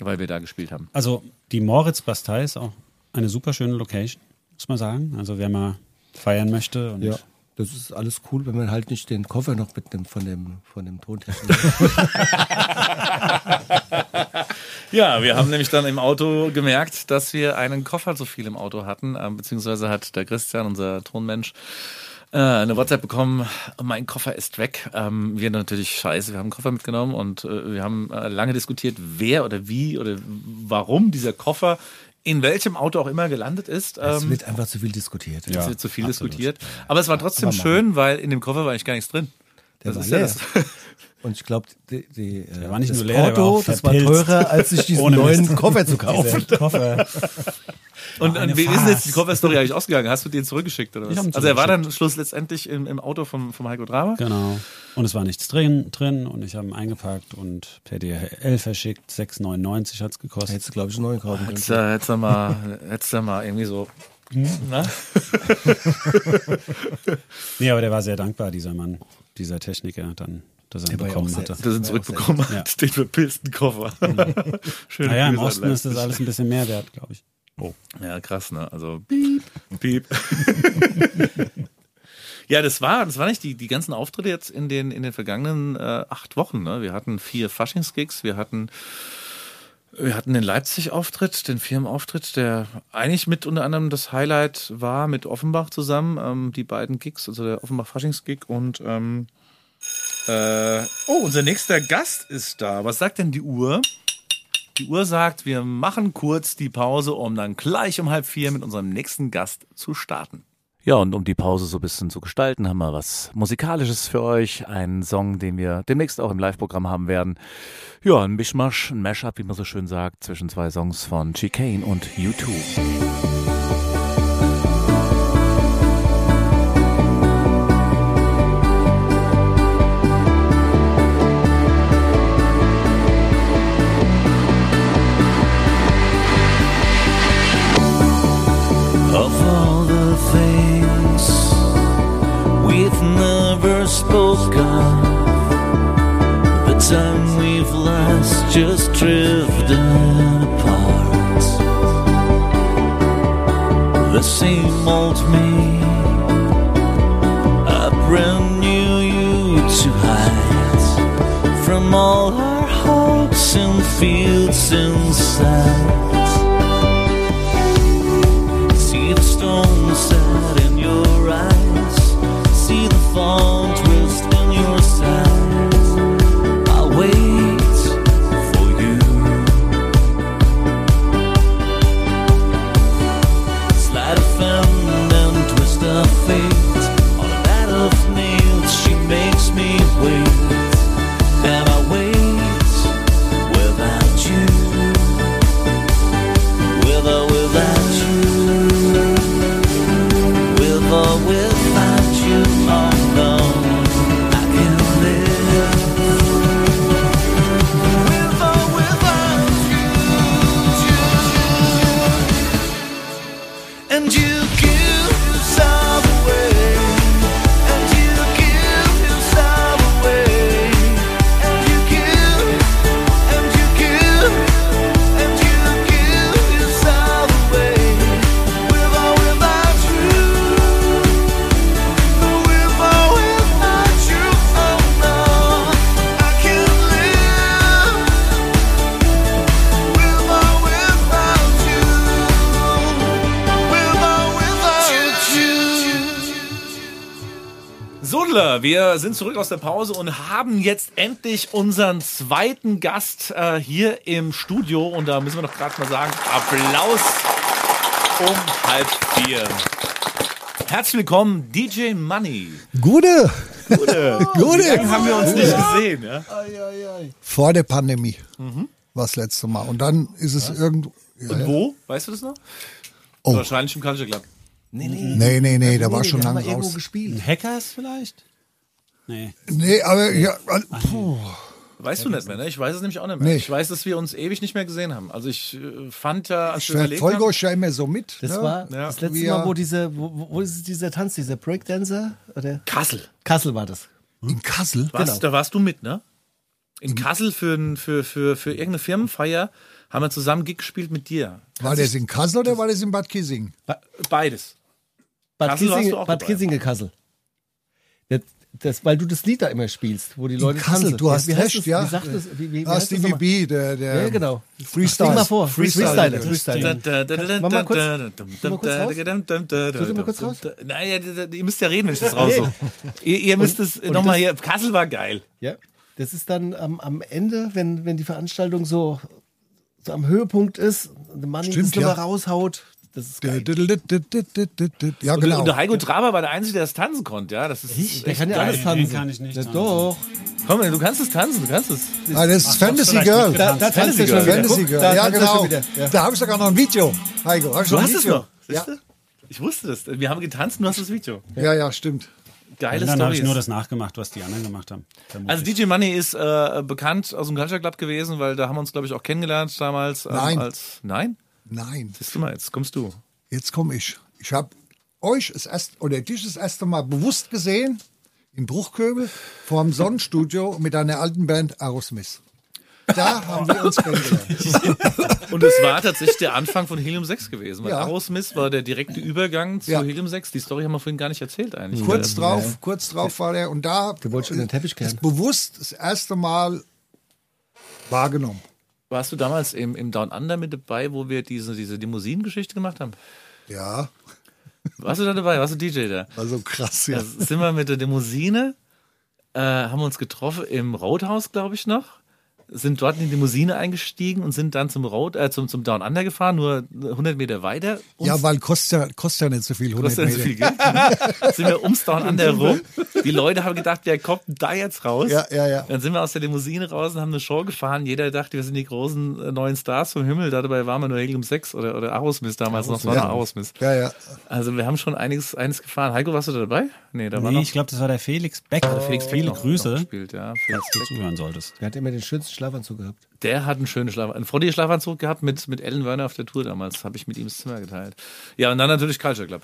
Weil wir da gespielt haben. Also die Moritz-Bastei ist auch eine super schöne Location, muss man sagen. Also wer mal feiern möchte und Ja. Das ist alles cool, wenn man halt nicht den Koffer noch mitnimmt von dem, von dem Tontechniker. *laughs* Ja, wir haben nämlich dann im Auto gemerkt, dass wir einen Koffer zu viel im Auto hatten, ähm, beziehungsweise hat der Christian, unser Tonmensch, äh, eine WhatsApp bekommen, mein Koffer ist weg. Ähm, wir natürlich scheiße, wir haben einen Koffer mitgenommen und äh, wir haben äh, lange diskutiert, wer oder wie oder warum dieser Koffer in welchem Auto auch immer gelandet ist. Es Ähm, wird einfach zu viel diskutiert. es Ja, wird zu viel absolut. diskutiert. Aber es war trotzdem schön, weil in dem Koffer war eigentlich gar nichts drin. Der Das war ist ja leer. das. *laughs* Und ich glaube, die, die, äh, war nicht das nur leer, der war Porto, auch das war teurer, als sich *laughs* diesen neuen. Koffer zu kaufen. *laughs* Koffer. Und, und wie ist denn jetzt die Farce. Coverstory eigentlich ausgegangen? Hast du den zurückgeschickt oder was? Also er war dann Schluss letztendlich im, im Auto vom, vom Heiko Draber. Genau. Und es war nichts drin, drin und ich habe ihn eingepackt und per DHL verschickt. 6,99 hat es gekostet. Hättest du, glaube ich, einen neuen kaufen können. Hättest du hättest du mal, hättest du mal irgendwie so. Na? *laughs* Nee, aber der war sehr dankbar, dieser Mann, dieser Techniker, dann, dass er ja bekommen hatte. Dass er zurückbekommen Ja. hat, den verpilzten Koffer. *laughs* Schön. Naja, im Osten ist das alles ein bisschen mehr wert, glaube ich. Ja, krass, ne? Also piep, piep. *laughs* ja, das war, das war nicht die, die ganzen Auftritte jetzt in den, in den vergangenen äh, acht Wochen. Ne? Wir hatten vier Faschingsgigs, wir hatten wir hatten den Leipzig-Auftritt, den Firmenauftritt, der eigentlich mit unter anderem das Highlight war mit Offenbach zusammen, ähm, die beiden Gigs, also der Offenbach-Faschings-Gig und ähm, äh, oh, unser nächster Gast ist da. Was sagt denn die Uhr? Die Uhr sagt, wir machen kurz die Pause, um dann gleich um halb vier mit unserem nächsten Gast zu starten. Ja, und um die Pause so ein bisschen zu gestalten, haben wir was Musikalisches für euch. Einen Song, den wir demnächst auch im Live-Programm haben werden. Ja, ein Mischmasch, ein Mashup, wie man so schön sagt, zwischen zwei Songs von Chicane und U2. Drifted apart. The same old me, a brand new you to hide from all our hopes and fields inside. Wir sind zurück aus der Pause und haben jetzt endlich unseren zweiten Gast äh, hier im Studio. Und da müssen wir doch gerade mal sagen, Applaus um halb vier. Herzlich willkommen, DJ Money. Gute, Gute. Gute. lange *laughs* haben wir uns nicht gesehen? Ja? Vor der Pandemie war das letzte Mal. Und dann ist es irgendwo. Ja, Und ja. wo? Weißt du das noch? Oh. Wahrscheinlich im Culture Club. Nee, nee. Nee, nee, nee, da war nee, schon wir haben lange mal irgendwo raus. gespielt. Hackers vielleicht? Nee. Nee, aber ja, puh. Weißt du nicht mehr, ne? Ich weiß es nämlich auch nicht mehr. Nee. Ich weiß, dass wir uns ewig nicht mehr gesehen haben. Also ich äh, fand ja, als ich wir überlegt folge haben, euch ja immer so mit. Das ne? war Ja. das letzte Wir- Mal, wo diese, wo, wo- ist dieser Tanz, dieser Breakdancer? Oder? Kassel. Kassel war das. in Kassel. Was, Genau. Da warst du mit, ne? In Kassel für, für, für, für irgendeine Firmenfeier haben wir zusammen Gig gespielt mit dir. War das in Kassel oder war das in Bad Kissing? Be- Beides. Bad Kassel warst auch Bad dabei. Kiesinge Kassel. Das, weil du das Lied da immer spielst, wo die Leute Kassel, tanzen. du hast wie heißt recht, das? ja. Wie sagt das? Wie, wie, wie Ah, das Stevie nochmal? B, der, der Ja, genau. Freestyle. Sing mal vor. Freestyle. Freestyle. Freestyle. Mach mal kurz- mach mal kurz raus. Soll ich mal kurz raus? Naja, ihr müsst ja reden, wenn ich das *laughs* raus so. Ihr, ihr müsst es nochmal hier. Kassel war geil. Ja. Das ist dann am, am Ende, wenn, wenn die Veranstaltung so, so am Höhepunkt ist und der Mann Stimmt, das nochmal ja. raushaut. Das ist geil. Ja, Und, genau. und der Heiko Traber war der Einzige, der das tanzen konnte. Ja, das ist Ich, der kann ja alles tanzen. den kann ich nicht Ja, tanzen. Doch. Komm, du kannst es tanzen, du kannst es. Ah, das ist Fantasy vielleicht Girl. Da, da tanzt schon wieder. Fantasy Guck, Girl. da Ja, genau. Ja. Da habe ich sogar noch ein Video. Heiko, hab ich Du hast es noch. Du? Ich wusste das. Wir haben getanzt und du hast das Video. Ja, ja, stimmt. Geile Und dann habe ich nur das nachgemacht, was die anderen gemacht haben. Vermutlich. Also DJ Money ist äh, bekannt aus dem Culture Club gewesen, weil da haben wir uns, glaube ich, auch kennengelernt damals. Ähm, Nein. Als, nein? Nein, Siehst du mal, jetzt kommst du. jetzt komme ich. Ich habe euch das erste, oder dich das erste Mal bewusst gesehen in Bruchköbel vor dem Sonnenstudio mit einer alten Band Aerosmith. Da haben wir uns kennengelernt. *laughs* Und es war tatsächlich der Anfang von Helium 6 gewesen, weil Ja. Aerosmith war der direkte Übergang zu Ja. Helium 6. Die Story haben wir vorhin gar nicht erzählt eigentlich. Kurz drauf, kurz drauf war der und da Du wolltest schon den Teppich ist bewusst das erste Mal wahrgenommen. Warst du damals im, im Down Under mit dabei, wo wir diese, diese Limousinengeschichte gemacht haben? Ja, Warst du da dabei? Warst du DJ da? also krass, ja. Da sind wir mit der Limousine, äh, haben uns getroffen im Roadhouse, glaube ich noch. Sind dort in die Limousine eingestiegen und sind dann zum Road, äh, zum, zum Down Under gefahren, nur 100 Meter weiter. Ja, weil kostet ja, kostet ja nicht so viel, 100 kostet ja so Meter. viel Geld. *laughs* sind wir ums Down Under rum. Die Leute haben gedacht, wer kommt da jetzt raus? Ja, ja, ja. Dann sind wir aus der Limousine raus und haben eine Show gefahren. Jeder dachte, wir sind die großen äh, neuen Stars vom Himmel. Dabei waren wir nur Helium 6 oder, oder Aerosmith damals noch. Es war noch Aerosmith. Ja, ja. Also wir haben schon einiges, einiges gefahren. Heiko, warst du da dabei? Nee, da war nee, noch ich glaube, das war der Felix Beck. der Felix Beck Viele noch- noch Grüße, gespielt, ja. Felix falls du zuhören solltest. Der hat immer den schönsten Schlafanzug gehabt. Der hat einen schönen Schlaf, einen Froddy-Schlafanzug gehabt mit, mit Ellen Werner auf der Tour damals. Habe ich mit ihm das Zimmer geteilt. Ja, und dann natürlich Culture Club.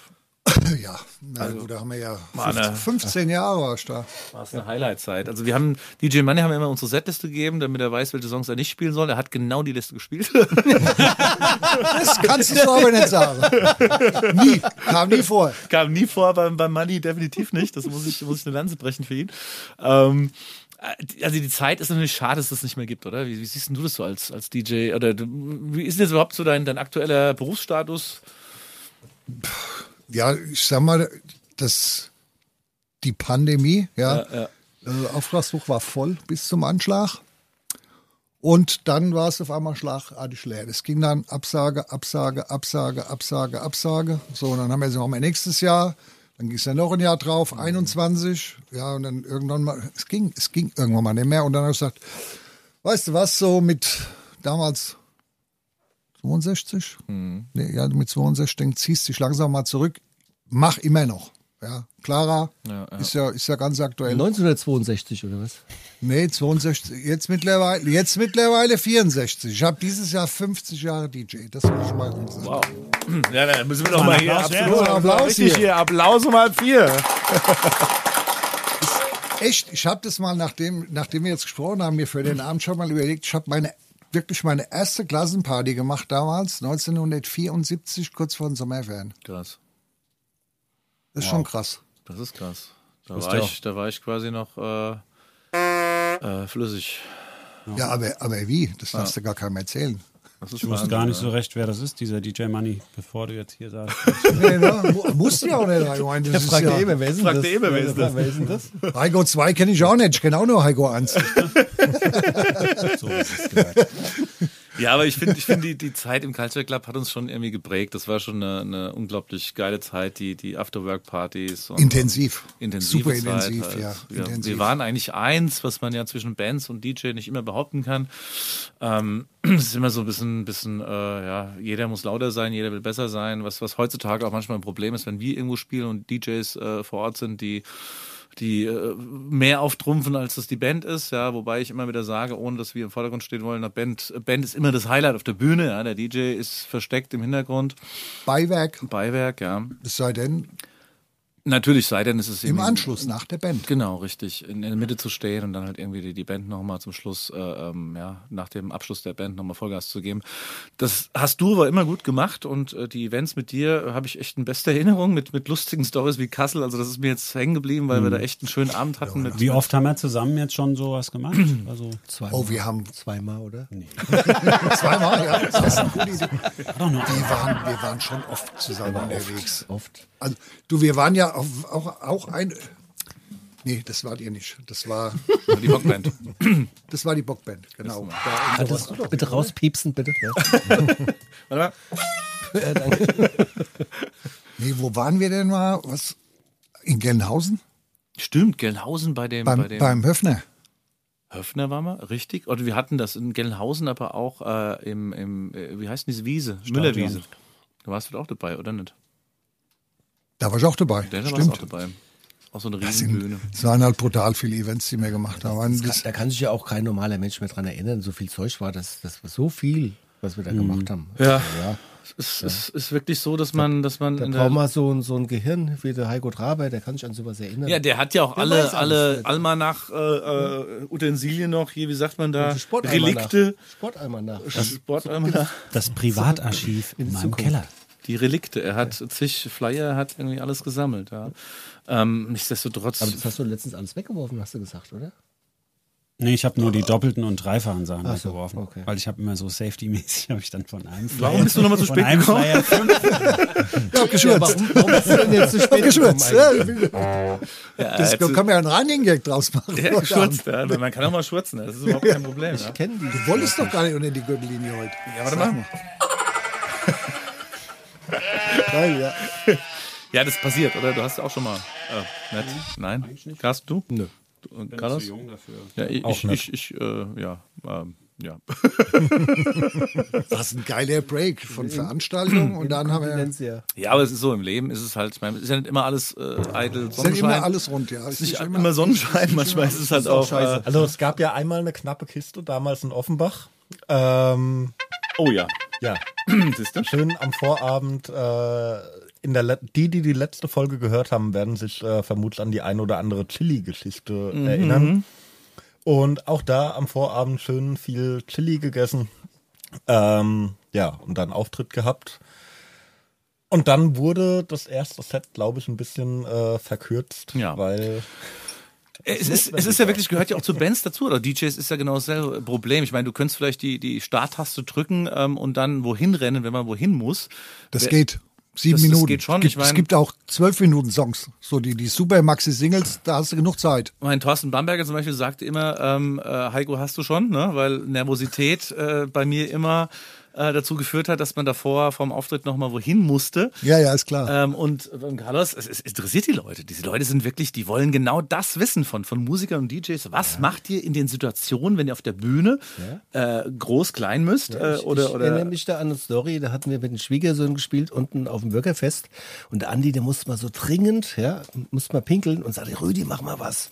*laughs* Ja, na gut, da haben wir ja Mann, 15, äh. 15 Jahre war ich da. War es eine Highlight-Zeit. Also wir haben, DJ Money haben immer unsere Setliste gegeben, damit er weiß, welche Songs er nicht spielen soll. Er hat genau die Liste gespielt. *laughs* Das kannst du aber nicht sagen. *laughs* Nie, kam nie vor. Kam nie vor beim, beim Money, definitiv nicht. Das muss ich, muss ich eine Lanze brechen für ihn. Ähm, also die Zeit ist natürlich schade, dass es das nicht mehr gibt, oder? Wie, wie siehst du das so als, als DJ? Oder wie ist denn jetzt überhaupt so dein, dein aktueller Berufsstatus? Ja, ich sag mal, das, die Pandemie, ja, Ja, ja. Äh, Auftragsbuch war voll bis zum Anschlag. Und dann war es auf einmal schlagartig leer. Das ging dann Absage, Absage, Absage, Absage, Absage. So, und dann haben wir gesagt, machen wir nächstes Jahr. Dann ging es ja noch ein Jahr drauf, 21. Ja, und dann irgendwann mal, es ging, es ging irgendwann mal nicht mehr. Und dann habe ich gesagt, weißt du was, so mit damals 62? Nee, ja, mit 62, denk, ziehst dich langsam mal zurück. Mach immer noch. Ja, Clara Ja, ja. Ist, ja, ist ja ganz aktuell. 1962 oder was? Nee, 62, jetzt mittlerweile, jetzt mittlerweile 64. Ich habe dieses Jahr 50 Jahre DJ. Das muss ich mal sagen. Wow. *clears throat* Ja, da müssen wir doch mal hier Applaus. Applaus richtig hier. hier. Applaus um halb vier. *laughs* Echt, ich habe das mal, nachdem, nachdem wir jetzt gesprochen haben, mir für den Abend schon mal überlegt, ich habe meine wirklich meine erste Klassenparty gemacht damals, 1974, kurz vor den Sommerferien. Krass. Das ist schon krass. Das ist krass. Da war, auch. ich, da war ich quasi noch äh, äh, flüssig. Ja, aber, aber wie? Das darfst du gar keinem erzählen. Das ist Ich wusste gar nicht ja. so recht, wer das ist, dieser DJ Money, bevor du jetzt hier sagst. *laughs* *laughs* Nee, ne? Mu- Muss ja auch nicht. Ich meine, das ist Fragt ja, eben, wer ist denn Fragt das? eben, wer ist das? Wer ist denn das? *laughs* Heiko 2 kenne ich auch nicht. Ich kenne auch nur Heiko 1. So ist es gehört. Ja, aber ich finde, ich finde, die, die Zeit im Culture Club hat uns schon irgendwie geprägt. Das war schon eine, eine unglaublich geile Zeit, die, die Afterwork-Partys. Intensiv. intensive Super intensiv, halt. ja. Wir, Intensiv. wir waren eigentlich eins, was man ja zwischen Bands und DJ nicht immer behaupten kann. Ähm, *clears throat* es ist immer so ein bisschen, bisschen äh, ja, jeder muss lauter sein, jeder will besser sein, was, was heutzutage auch manchmal ein Problem ist, wenn wir irgendwo spielen und DJs äh, vor Ort sind, die die äh, mehr auftrumpfen, als das die Band ist, ja, wobei ich immer wieder sage, ohne dass wir im Vordergrund stehen wollen, eine Band, Band ist immer das Highlight auf der Bühne, ja, der DJ ist versteckt im Hintergrund, Beiwerk, Beiwerk, ja. es sei denn, Natürlich, sei denn, ist es im irgendwie- Anschluss nach der Band. Genau, richtig. In, in der Mitte zu stehen und dann halt irgendwie die, die Band nochmal zum Schluss, äh, ähm, ja, nach dem Abschluss der Band nochmal Vollgas zu geben. Das hast du aber immer gut gemacht und äh, die Events mit dir äh, habe ich echt eine beste Erinnerung mit, mit lustigen Stories wie Kassel. Also das ist mir jetzt hängen geblieben, weil wir da echt einen schönen Abend hatten. Mit, Wie oft haben wir zusammen jetzt schon sowas gemacht? *clears throat* Also, Zweimal. Oh, wir haben Zweimal, oder? *laughs* zweimal, ja. Das ist eine gute Idee. Wir waren, wir waren schon oft zusammen unterwegs. Oft. Also, du, wir waren ja auch, auch, auch ein. Nee, das wart ihr nicht. Das war, die Bockband. *clears throat* das war die Bockband, genau. Da in Könntest du bitte rauspiepsen, bitte? Ja. *laughs* Warte mal. *laughs* Nee, wo waren wir denn mal? Was? In Gelnhausen? Stimmt, Gelnhausen bei dem, Beim, bei dem beim Höfner. Höfner war mal, richtig? Oder wir hatten das in Gelnhausen, aber auch äh, im, im äh, wie heißt denn diese Wiese? Müllerwiese. Du warst dort auch dabei, oder nicht? Da war ich auch dabei. Der da Stimmt. auch dabei. Auch so eine Riesenbühne. das waren halt brutal viele Events, die wir gemacht haben. Das, Das, da kann sich ja auch kein normaler Mensch mehr dran erinnern. So viel Zeug war das, das war so viel, was wir da gemacht haben. Ja. ja. Es ist, ist wirklich so, dass man, dass man Da in braucht man so, ein- so ein Gehirn wie der Heiko Traber, der kann sich an sowas erinnern. ja, der hat ja auch Der alle, alle Almanach äh, äh, Utensilien noch, hier, wie sagt man da, Sportalmanach. Relikte, Sportalmanach. das Sportalmanach, Das Privatarchiv in meinem Zukunft. Keller. Die Relikte. Er hat zig Flyer, er hat irgendwie alles gesammelt. Ja. Ähm, nichtsdestotrotz. Aber das hast du letztens alles weggeworfen, hast du gesagt, oder? Nee, ich habe nur die doppelten und dreifachen Sachen Ach so, weggeworfen. okay. Weil ich habe immer so Safety-mäßig, habe ich dann von einem Flyer. Warum bist du nochmal zu spät gekommen? Flyer fünf *laughs* ich hab geschwürzt. warum, warum bist du denn jetzt zu spät gekommen geschwürzt. eigentlich? Ja, ja, das jetzt- kann man ja einen Running Gag draus machen. ja, geschurzt, ja. Man kann auch mal schurzen, das ist überhaupt kein Problem. Ja. Ich kenne die. Du wolltest doch gar nicht unter die Gürtellinie heute. Ja, warte mal. Geil, ja. Ja, das passiert, oder? Du hast auch schon mal. Äh, nett. Nein? Carsten, du? Nö. Du, und Carlos? jung dafür. Ja, ich, Auch ich, ich, ich äh, ja, ähm, ja. *laughs* Das ist ein geiler Break von Veranstaltungen und dann haben wir. Ja. Ja, aber es ist so, im Leben ist es halt, ich meine, es ist ja nicht immer alles äh, eitel Es ist Sonnenschein. nicht immer alles rund, ja. es ist nicht immer, Sonnenschein, manchmal ist es halt auch. Äh, Also es gab ja einmal eine knappe Kiste, damals in Offenbach. Ähm, oh ja. ja, *clears throat* Siehst du? schön am Vorabend. Äh, in der die, die die letzte Folge gehört haben, werden sich äh, vermutlich an die ein oder andere Chili-Geschichte erinnern. Und auch da am Vorabend schön viel Chili gegessen. Ähm, ja, und dann Auftritt gehabt. Und dann wurde das erste Set, glaube ich, ein bisschen äh, verkürzt, Ja. weil Es ist, es ist ja wirklich, gehört ja auch zu Bands dazu, oder DJs ist ja genau dasselbe Problem. Ich meine, du könntest vielleicht die, die Starttaste drücken ähm, und dann wohin rennen, wenn man wohin muss. Das Wer- geht. Sieben Das- das Minuten. geht schon. Es gibt, Ich mein- es gibt auch zwölf Minuten Songs. So die, die Super Maxi Singles, da hast du genug Zeit. Mein Thorsten Bamberger zum Beispiel sagte immer, ähm, äh, Heiko hast du schon, ne? weil Nervosität äh, bei mir immer äh, dazu geführt hat, dass man davor vom Auftritt nochmal wohin musste. Ja, ja, ist klar. Ähm, und beim Carlos, es, es interessiert die Leute. Diese Leute sind wirklich, die wollen genau das wissen von, von Musikern und DJs. Was macht ihr in den Situationen, wenn ihr auf der Bühne äh, groß, klein müsst? äh, ich, oder, ich oder erinnere mich da an eine Story, da hatten wir mit den Schwiegersohn gespielt, unten auf dem Bürgerfest. Und der Andi, der musste mal so dringend, ja, musste mal pinkeln und sagte, Rüdi, mach mal was.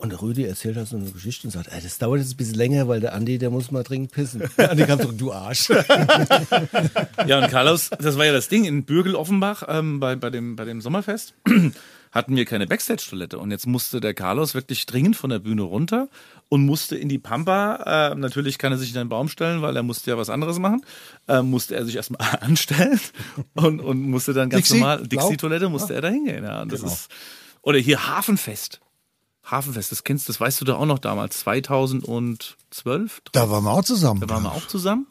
Und der Rüdi erzählt halt so eine Geschichte und sagt, ey, das dauert jetzt ein bisschen länger, weil der Andi, der muss mal dringend pissen. *laughs* Der Andi kam zurück, du Arsch. *laughs* Ja, und Carlos, das war ja das Ding in Bürgel Offenbach ähm, bei, bei, dem, bei dem Sommerfest. *clears throat* hatten wir keine Backstage-Toilette und jetzt musste der Carlos wirklich dringend von der Bühne runter und musste in die Pampa. Äh, natürlich kann er sich in einen Baum stellen, weil er musste ja was anderes machen. Äh, musste er sich erstmal *laughs* anstellen und, und musste dann ganz Dixie? normal? Dixie-Toilette musste er da hingehen. Ja, und das ist, oder hier Hafenfest. Hafenfest, das kennst, das weißt du da auch noch damals, 2012, Da waren wir auch zusammen. da waren wir auch zusammen.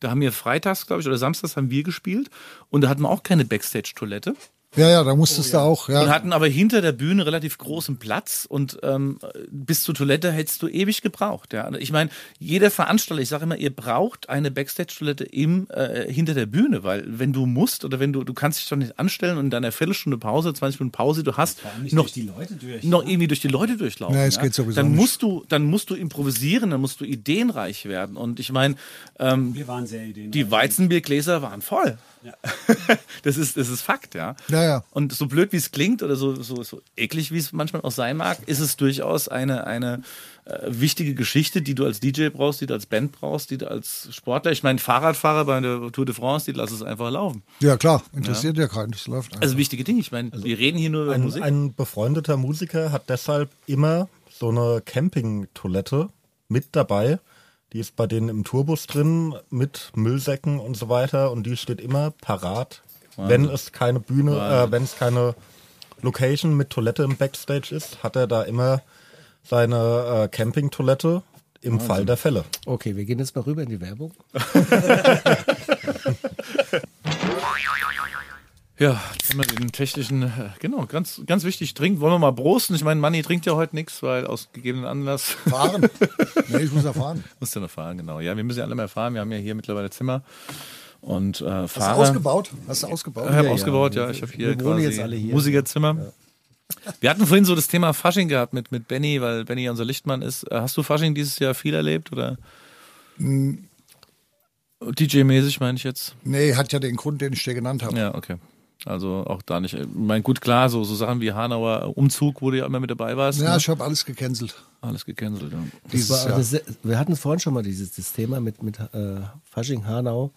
Da haben wir freitags, glaube ich, oder samstags haben wir gespielt und da hatten wir auch keine Backstage-Toilette. Ja, ja, da musstest du auch, Und ja. hatten aber hinter der Bühne relativ großen Platz und ähm, bis zur Toilette hättest du ewig gebraucht. Ja, ich meine, jeder Veranstalter, ich sage immer, ihr braucht eine Backstage-Toilette im äh, hinter der Bühne, weil wenn du musst oder wenn du du kannst dich doch nicht anstellen und in deiner Viertelstunde Pause, 20 Minuten Pause, du hast noch durch die Leute durch. noch irgendwie durch die Leute durchlaufen. Nee, es ja? geht sowieso dann nicht. musst du dann musst du improvisieren, dann musst du ideenreich werden und ich meine, ähm, Wir waren sehr ideen. die Weizenbiergläser waren voll. *laughs* das ist das ist Fakt, ja. Ja, ja. Und so blöd wie es klingt oder so, so, so eklig wie es manchmal auch sein mag, ist es durchaus eine, eine äh, wichtige Geschichte, die du als DJ brauchst, die du als Band brauchst, die du als Sportler, ich meine Fahrradfahrer bei der Tour de France, die lassen es einfach laufen. Ja, klar, interessiert ja, keinen, das läuft einfach. Also wichtige Dinge, ich meine, wir reden hier nur über Ein, Musik. ein befreundeter Musiker hat deshalb immer so eine Campingtoilette mit dabei. Die ist bei denen im Tourbus drin mit Müllsäcken und so weiter und die steht immer parat, wenn es keine Bühne, äh, wenn es keine Location mit Toilette im Backstage ist, hat er da immer seine äh, Campingtoilette im Fall der Fälle. Okay, wir gehen jetzt mal rüber in die Werbung. *laughs* Ja, jetzt haben wir den technischen, äh, genau, ganz, ganz wichtig, trinken. Wollen wir mal brosten? Ich meine, Manni trinkt ja heute nichts, weil aus gegebenen Anlass. Fahren. *laughs* nee, ich muss ja fahren. Musst du noch fahren, genau. Ja, wir müssen ja alle mehr fahren. Wir haben ja hier mittlerweile Zimmer. Und äh, Hast du Fahrer. ausgebaut? Hast du ausgebaut? Ich habe ja. ausgebaut, ja. Ich habe hier quasi hier. Musikerzimmer. Wir hatten vorhin so das Thema Fasching gehabt mit, mit Benny, weil Benny ja unser Lichtmann ist. Äh, Hast du Fasching dieses Jahr viel erlebt oder? Hm. DJ-mäßig meine ich jetzt. Nee, hat ja den Grund, den ich dir genannt habe. Ja, okay. Also auch da nicht. Ich meine, gut, klar, so, so Sachen wie Hanauer Umzug, wo du ja immer mit dabei warst. Ja, ne? ich habe alles gecancelt. Alles gecancelt, ja. Dieses Das war, Jahr. das, wir hatten vorhin schon mal dieses das Thema mit, mit äh, Fasching Hanau.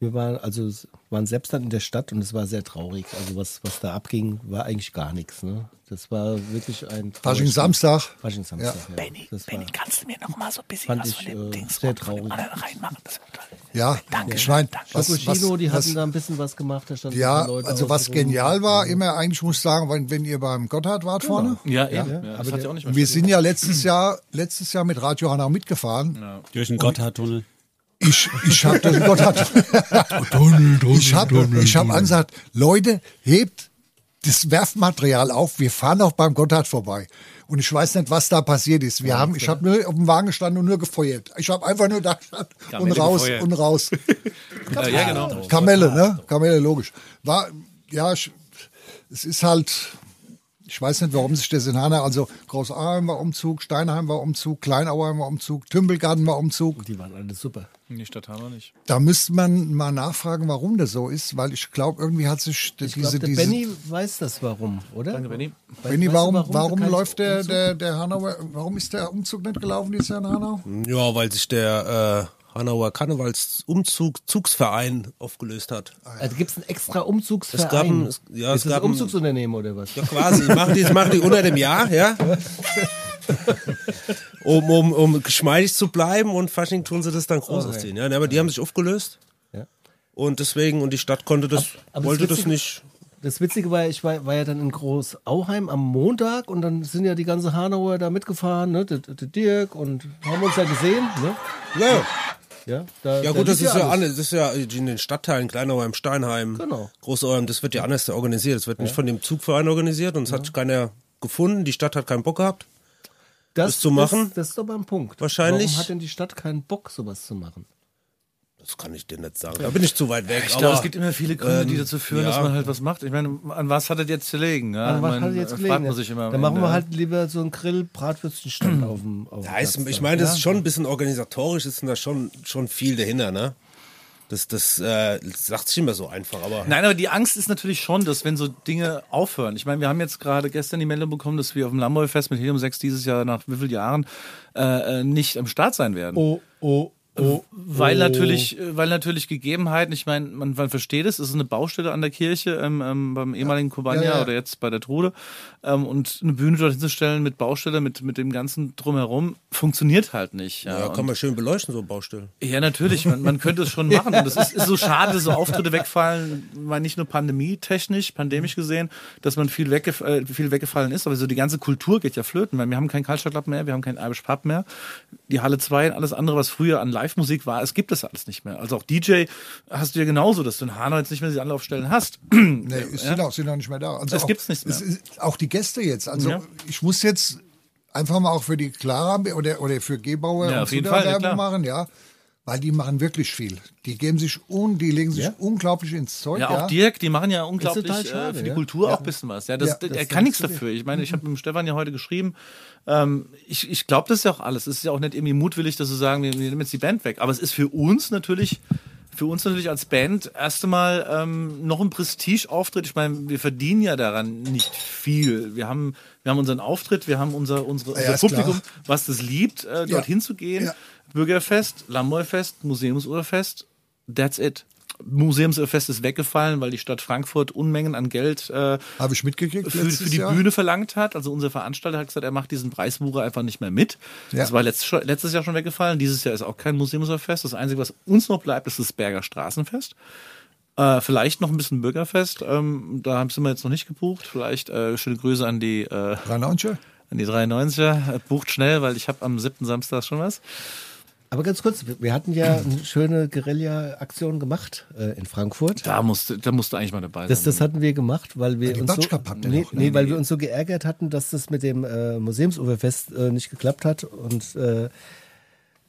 Wir waren also waren selbst dann in der Stadt und es war sehr traurig. Also was, was da abging, war eigentlich gar nichts. Ne? Das war wirklich ein Fasching Samstag. Fasching Samstag. Ja. Benny, das Benny, war, kannst du mir noch mal so ein bisschen fand was ich von dem äh, Dings sehr und von dem traurig. reinmachen? Ja, Danke. ich meine, Danke. was, Chino, die was, hatten da ein bisschen was gemacht. Da standen ja, also was genial war, immer eigentlich muss ich sagen, wenn, wenn ihr beim Gotthard wart vorne. Ja, eben. Ja, aber der- ja auch nicht wir sind ja letztes Jahr, letztes Jahr mit Radio Hanau mitgefahren. Durch den Gotthardtunnel. Ich, ich habe den Gotthard. ich habe ich hab angesagt, Leute, hebt das Werfmaterial auf, wir fahren auch beim Gotthard vorbei. Und ich weiß nicht, was da passiert ist. Wir haben, ich habe nur auf dem Wagen gestanden und nur gefeuert. Ich habe einfach nur da gestanden und Kamelle raus gefeuert. und raus. *laughs* Ja, ja, genau. Kamelle, ne? Kamelle, logisch. War, ja, ich, es ist halt, ich weiß nicht, warum sich das in Hanau, also Großarheim war Umzug, Steinheim war Umzug, Kleinauheim war Umzug, Tümpelgarten war Umzug. Die waren alle super. Die Stadt wir nicht. Da müsste man mal nachfragen, warum das so ist, weil ich glaube, irgendwie hat sich Ich diese, glaube, der diese Benny weiß das warum, oder? Danke, Benny. Benny, weißt du, warum, warum, kein läuft der, der, der Hanauer, warum ist der Umzug nicht gelaufen dieses Jahr in Hanau? Ja, weil sich der äh, Hanauer Karnevalsumzug Zugsverein aufgelöst hat. Also gibt es einen extra Umzugsverein? Es gab ein- es- ja, ist es das gab ein ein- Umzugsunternehmen oder was? Ja, quasi. Machen die, das machen die unter dem Jahr, ja. *laughs* um, um, um geschmeidig zu bleiben und Fasching tun sie das dann groß ausziehen. Ja, aber die haben sich aufgelöst. Ja. Und deswegen, und die Stadt konnte das, aber wollte das das Witzige- nicht. Das Witzige war, ich war, war ja dann in Groß-Auheim am Montag und dann sind ja die ganze Hanauer da mitgefahren, ne? Der, der Dirk und haben uns ja gesehen, ne? Ja, Ja, da, ja gut, das ist ja, alles. anders. das ist ja in den Stadtteilen, Kleinauheim, Steinheim, Genau. Großauheim, das wird ja anders organisiert. Das wird nicht von dem Zugverein organisiert und es hat keiner gefunden. Die Stadt hat keinen Bock gehabt. Das zu machen? Das, das ist doch mal ein Punkt. Wahrscheinlich- Warum hat denn die Stadt keinen Bock, sowas zu machen? Das kann ich dir nicht sagen. Da bin ich zu weit weg. Ich aber glaube, es gibt immer viele Gründe, die ähm, dazu führen, ja. dass man halt was macht. Ich meine, an was hat das jetzt gelegen? Ja, An was ich meine, hat er jetzt gelegen? Man sich immer Dann machen wir ja. halt lieber so einen Grill-Bratwürstchen-Stand *clears throat* auf dem auf dem Ja, ist, Platz ich meine, das ist schon ein bisschen organisatorisch, ist da schon, schon viel dahinter, ne? Das, das äh, sagt sich immer so einfach, aber. Nein, aber die Angst ist natürlich schon, dass wenn so Dinge aufhören. Ich meine, wir haben jetzt gerade gestern die Meldung bekommen, dass wir auf dem Lamboy-Fest mit Helium 6 dieses Jahr nach wie vielen Jahren äh, äh, nicht am Start sein werden. Oh, oh, oh. Weil oh. natürlich, äh, weil natürlich Gegebenheiten, ich meine, man, man versteht es, es ist eine Baustelle an der Kirche ähm, ähm, beim ehemaligen Kobania Ja, ja. oder jetzt bei der Trude. Ähm, und eine Bühne dort hinzustellen mit Baustelle, mit, mit dem ganzen drumherum, funktioniert halt nicht. Ja, Ja, kann man schön beleuchten, so Baustellen. ja, natürlich. Man, man könnte es schon *laughs* machen. Und es ist, ist so schade, so Auftritte wegfallen, weil nicht nur pandemietechnisch, pandemisch gesehen, dass man viel, weggef äh, viel weggefallen ist, aber so die ganze Kultur geht ja flöten, weil wir haben keinen Kaltstadtclub mehr, wir haben keinen Irish Pub mehr. Die Halle 2 und alles andere, was früher an Live-Musik war, es gibt das alles nicht mehr. Also auch DJ hast du ja genauso, dass du in Hanau jetzt nicht mehr die Anlaufstellen hast. *clears throat* Nee, es sind, auch, sind auch nicht mehr da. Also Das auch, gibt's nicht mehr. es ist- auch die Gäste jetzt. Also Ja. ich muss jetzt einfach mal auch für die Clara oder, oder für Gebauer Ja, und ja, Werbung machen, ja. Weil die machen wirklich viel. Die geben sich un, die legen sich Ja? unglaublich ins Zeug. Ja, Ja, auch Dirk, die machen ja unglaublich total äh, schade, für die ja. Kultur auch ein bisschen was. Ja, das, Ja, das er kann nichts dafür. Ich meine, ich *laughs* habe mit dem Stefan ja heute geschrieben, ähm, ich, ich glaube das ist ja auch alles. Es ist ja auch nicht irgendwie mutwillig, dass wir sagen, wir, wir nehmen jetzt die Band weg. Aber es ist für uns natürlich, für uns natürlich als Band erst einmal ähm, noch ein Prestige-Auftritt. Ich meine, wir verdienen ja daran nicht viel. Wir haben, wir haben unseren Auftritt, wir haben unser, unsere, unser Ja, Publikum, klar. was das liebt, äh, dorthin zu gehen. Ja. Bürgerfest, Lamboy-Fest, Museumsuhrfest, that's it. Museumsfest ist weggefallen, weil die Stadt Frankfurt Unmengen an Geld äh, Habe ich mitgekriegt für, für die Jahr. Bühne verlangt hat. Also unser Veranstalter hat gesagt, er macht diesen Preisbucher einfach nicht mehr mit. Ja. Das war letztes, letztes Jahr schon weggefallen. Dieses Jahr ist auch kein Museumsfest. Das Einzige, was uns noch bleibt, ist das Berger Straßenfest. Äh, vielleicht noch ein bisschen Bürgerfest. Ähm, da sind wir jetzt noch nicht gebucht. Vielleicht äh, schöne Grüße an die äh, Ranaunsche? an die 93er. Äh, Bucht schnell, weil ich habe am 7. Samstag schon was. Aber ganz kurz, wir hatten ja *clears throat* eine schöne Guerilla-Aktion gemacht äh, in Frankfurt. Da musst, du- da musst du eigentlich mal dabei sein. Das, das hatten wir gemacht, weil wir uns so, nee, noch, ne? nee, weil wir uns so geärgert hatten, dass das mit dem äh, Museumsuferfest äh, nicht geklappt hat und äh,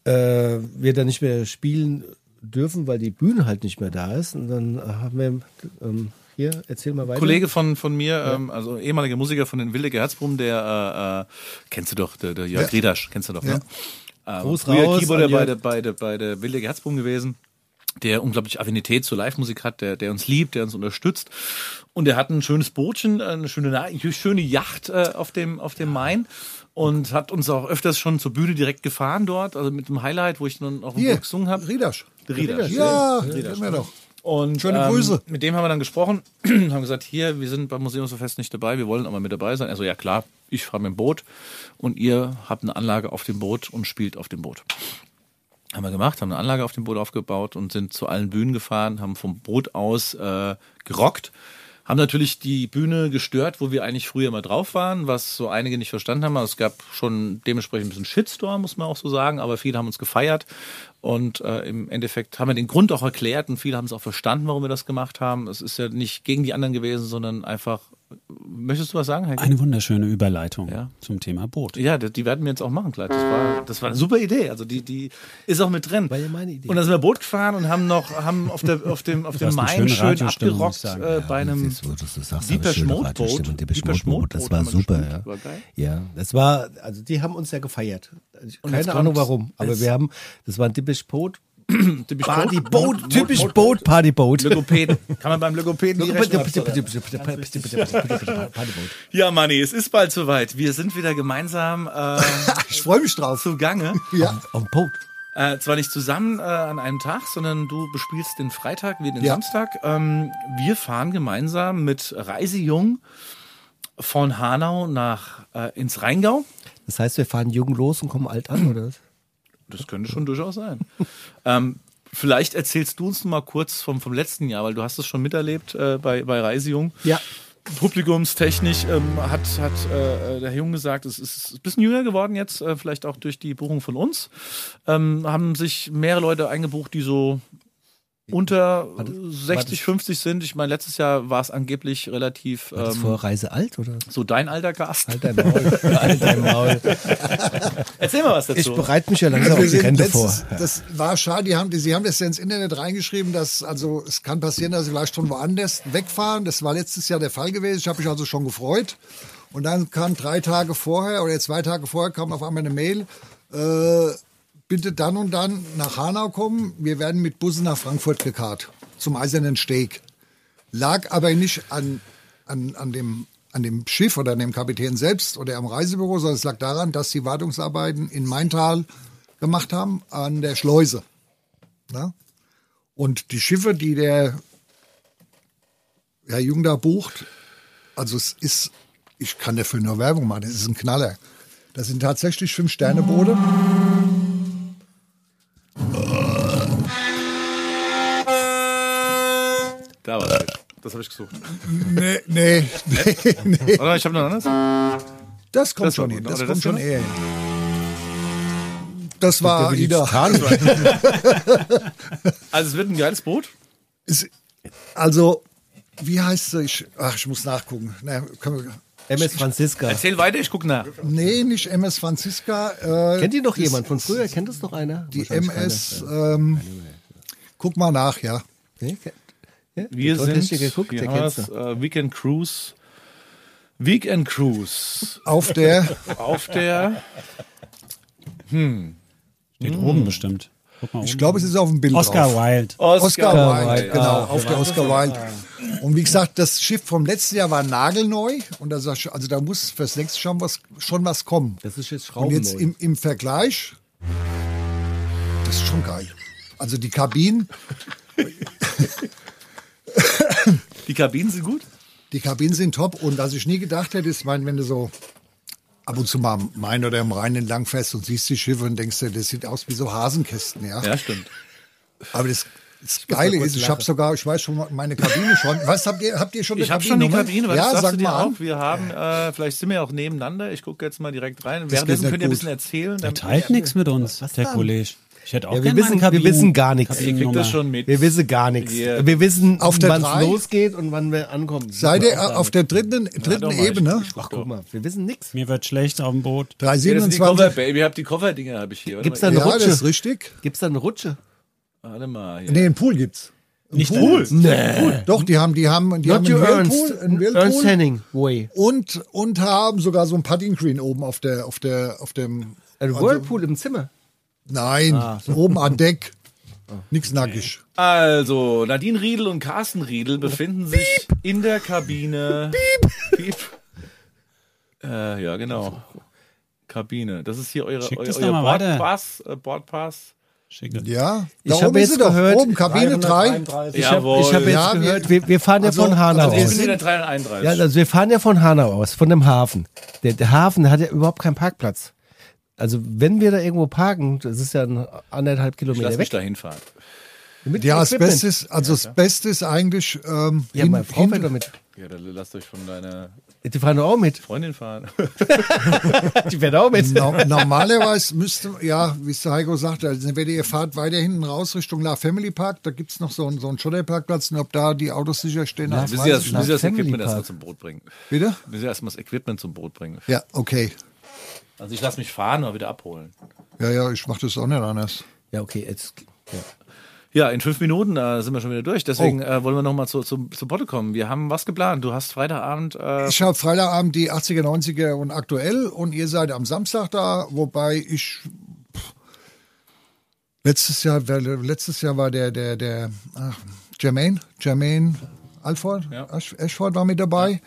äh, wir dann nicht mehr spielen dürfen, weil die Bühne halt nicht mehr da ist. Und dann äh, haben wir ähm, hier, erzähl mal weiter. Kollege von, von mir, ähm, also ehemaliger Musiker von den Wilde Herzbrumm, der, äh, äh, kennst du doch, der, der Jörg Ja. Riedasch, kennst du doch, ne? Ähm, Gruß früher raus Keyboarder bei der, bei, der, bei der Wilde Herzbrumm gewesen, der unglaublich Affinität zur Live-Musik hat, der, der uns liebt, der uns unterstützt. Und der hat ein schönes Bootchen, eine schöne, eine schöne Yacht äh, auf, dem, auf dem Main und hat uns auch öfters schon zur Bühne direkt gefahren dort, also mit dem Highlight, wo ich dann auch Hier, gesungen habe. Riedersch. Riedasch. Ja, kennen wir doch. Und Schöne ähm, Grüße. Mit dem haben wir dann gesprochen, *clears throat* haben gesagt, hier, wir sind beim Museumsfest nicht dabei, wir wollen aber mit dabei sein. Also ja klar, ich fahre mit dem Boot und ihr habt eine Anlage auf dem Boot und spielt auf dem Boot. Haben wir gemacht, haben eine Anlage auf dem Boot aufgebaut und sind zu allen Bühnen gefahren, haben vom Boot aus äh, gerockt. Haben natürlich die Bühne gestört, wo wir eigentlich früher mal drauf waren, was so einige nicht verstanden haben. Also es gab schon dementsprechend ein bisschen Shitstorm, muss man auch so sagen, aber viele haben uns gefeiert. Und äh, im Endeffekt haben wir den Grund auch erklärt und viele haben es auch verstanden, warum wir das gemacht haben. Es ist ja nicht gegen die anderen gewesen, sondern einfach. Möchtest du was sagen, Heike? Eine wunderschöne Überleitung Ja. zum Thema Boot. Ja, die die werden wir jetzt auch machen, klar. Das war, das war eine super Idee. Also die, die ist auch mit drin. War ja meine Idee. Und dann sind wir Boot gefahren und haben noch, haben auf der, auf dem, auf dem Main schön abgerockt äh, bei einem Deeper Boot. Schmode Das war super, ja. War geil. Ja, das war, also die haben uns ja gefeiert. Und Keine Ahnung warum, aber wir haben, das war ein typisch Boot. *clears throat* Typisch Party Boot. Typisch Boot, Party Boot. Logopäden. Kann man beim Logopäden. Ja, Manni, es ist bald soweit. Wir sind wieder gemeinsam äh, *laughs* Ich freue mich drauf. zugange. Ja, Auf dem Boot. Äh, zwar nicht zusammen äh, an einem Tag, sondern du bespielst den Freitag wie den Ja. Samstag. Ähm, wir fahren gemeinsam mit Reisejung von Hanau nach äh, ins Rheingau. Das heißt, wir fahren jung los und kommen alt an, oder? Das könnte schon durchaus sein. *laughs* ähm, vielleicht erzählst du uns noch mal kurz vom, vom letzten Jahr, weil du hast es schon miterlebt äh, bei, bei Reisejung. Ja. Publikumstechnisch ähm, hat, hat äh, der Herr Jung gesagt, es ist ein bisschen jünger geworden jetzt, äh, vielleicht auch durch die Buchung von uns. Ähm, haben sich mehrere Leute eingebucht, die so unter 60, 50 sind. Ich meine, letztes Jahr war es angeblich relativ War das ähm, vor Reise alt, oder? so dein alter Gast. Halt dein Maul. *laughs* halt dein Maul. Erzähl mal was dazu. Ich bereite mich ja langsam auf die Rente vor. das war schade, die haben, die, sie haben das ja ins Internet reingeschrieben, dass, also es kann passieren, dass sie vielleicht schon woanders wegfahren. Das war letztes Jahr der Fall gewesen. Ich habe mich also schon gefreut. Und dann kam drei Tage vorher oder zwei Tage vorher kam auf einmal eine Mail, äh, bitte dann und dann nach Hanau kommen. Wir werden mit Bussen nach Frankfurt gekarrt zum Eisernen Steg. Lag aber nicht an, an, an, dem, an dem Schiff oder an dem Kapitän selbst oder am Reisebüro, sondern es lag daran, dass die Wartungsarbeiten in Maintal gemacht haben an der Schleuse. Na? Und die Schiffe, die der Herr Jung da bucht, also es ist, ich kann dafür nur Werbung machen, es ist ein Knaller. Das sind tatsächlich Fünf-Sterne-Boote. Da war es. Das habe ich gesucht. Nee, nee, nee, nee. Oder ich habe noch ein anderes. Das kommt Das war schon gut, hin. Das oder kommt das schon eher hin. Das war Ida. *laughs* Also es wird ein geiles Boot. Ist, also, wie heißt sie? Ich, ach, ich muss nachgucken. Na, können wir, MS Franziska. Erzähl weiter, ich guck nach. nee, nicht MS Franziska. Äh, Kennt ihr noch jemand von früher? Kennt das noch einer? Die MS. Ähm, guck mal nach, ja. Nee, ja? Wir sind geguckt, hier der haben äh, Weekend Cruise. Weekend Cruise Auf der, auf der Steht oben bestimmt. Guck mal ich glaube, es ist auf dem Bild Oscar drauf. Wilde. Oscar, Wilde, Wilde, genau, auf der Oscar Wilde. Und wie gesagt, das Schiff vom letzten Jahr war nagelneu und ich, also da muss fürs nächste schon was, schon was kommen. Das ist jetzt Und Schrauben jetzt im, im Vergleich, das ist schon geil. Also die Kabinen, *laughs* Die Kabinen sind gut. die Kabinen sind top und was ich nie gedacht hätte, ist, mein, wenn du so ab und zu mal am Main oder im Rhein entlang fährst und siehst die Schiffe und denkst dir, das sieht aus wie so Hasenkästen, ja. Ja, stimmt. Aber das, das Geile ist, ich habe sogar, ich weiß schon mal meine Kabine schon. Was habt ihr? Habt ihr schon eine Ich habe schon die? Kabine, was Ja, sagst sag du dir mal auch? Wir haben, äh, vielleicht sind wir auch nebeneinander. Ich gucke jetzt mal direkt rein. geht Währenddessen könnt ihr ein bisschen erzählen. Der Dann- teilt nichts mit uns, der Kollege. Ich hätte auch Ja, wir gerne wissen- wir wissen gar nichts. Ich das schon mit. Wir wissen gar nichts. Hier. Wir wissen, wann es losgeht und wann wir ankommen. Seid ihr auf der dritten, dritten mal, Ebene? Ach, guck mal, wir wissen nichts. Mir wird schlecht auf dem Boot. Ja, das sind die 327. Cover, Baby. Ihr habt die Kofferdinger, habe ich hier. Gibt's mal, da eine Ja, das Rutsche? ist richtig. Gibt's da eine Rutsche? Warte mal. Hier. Nee, einen Pool gibt's. Nicht Pool. Nee. Doch, die haben, die haben, die Not haben einen Ernst. Whirlpool, einen Ernst Whirlpool Hemingway. und, und haben sogar so ein Putting Green oben auf der, auf der, auf dem, Ein also- Whirlpool im Zimmer. nein, Ah. *laughs* oben an Deck. Nix nackig. Also, Nadine Riedel und Carsten Riedel befinden sich in der Kabine. Piep. Piep. Äh, ja, genau. Kabine. Das ist hier eure, Schickt euer. Bordpass. Äh, Bordpass. Schicke. Ja, Ich da habe oben ist jetzt sie doch. gehört, Oben, Kabine 3. 333. Ich habe hab jetzt Ja, wir- gehört, wir, wir fahren ja Also- von Hanau also Ich aus. bin in der 331. Ja, also wir fahren ja von Hanau aus, von dem Hafen. Der, der Hafen der hat ja überhaupt keinen Parkplatz. Also wenn wir da irgendwo parken, das ist ja ein anderthalb ich Kilometer lass mich weg. da hinfahren. Mit Ja, das. Beste ist, also das Beste ist eigentlich, ähm, Ja, hin- meine Frau hin- doch mit. Ja, dann lasst euch von deiner Die fahren doch auch mit. Freundin fahren. *laughs* Die fährt auch mit. No, normalerweise müsste, ja, wie es der Heiko sagte, also entweder ihr fahrt weiter hinten raus Richtung La Family Park, da gibt's noch so einen, so einen Schotterparkplatz und ob da die Autos sicher stehen, das Wir weiß müssen ja ich wir müssen ja das Equipment erstmal zum Boot bringen. Bitte? Wir müssen ja erstmal das Equipment zum Boot bringen. Ja, okay. Also ich lasse mich fahren oder wieder abholen. Ja, ja, ich mach das auch nicht anders. Ja, okay, jetzt. Ja. Ja, in fünf Minuten äh, sind wir schon wieder durch. Deswegen Oh. äh, wollen wir noch mal zu, zu, zu Potte kommen. Wir haben was geplant. Du hast Freitagabend. Äh, Ich habe Freitagabend die 80er, 90er und aktuell und ihr seid am Samstag da, wobei ich pff, letztes Jahr, letztes Jahr war der, der, der ach, Jermaine, Jermaine Alford, Ja. Ash- Ashford war mit dabei.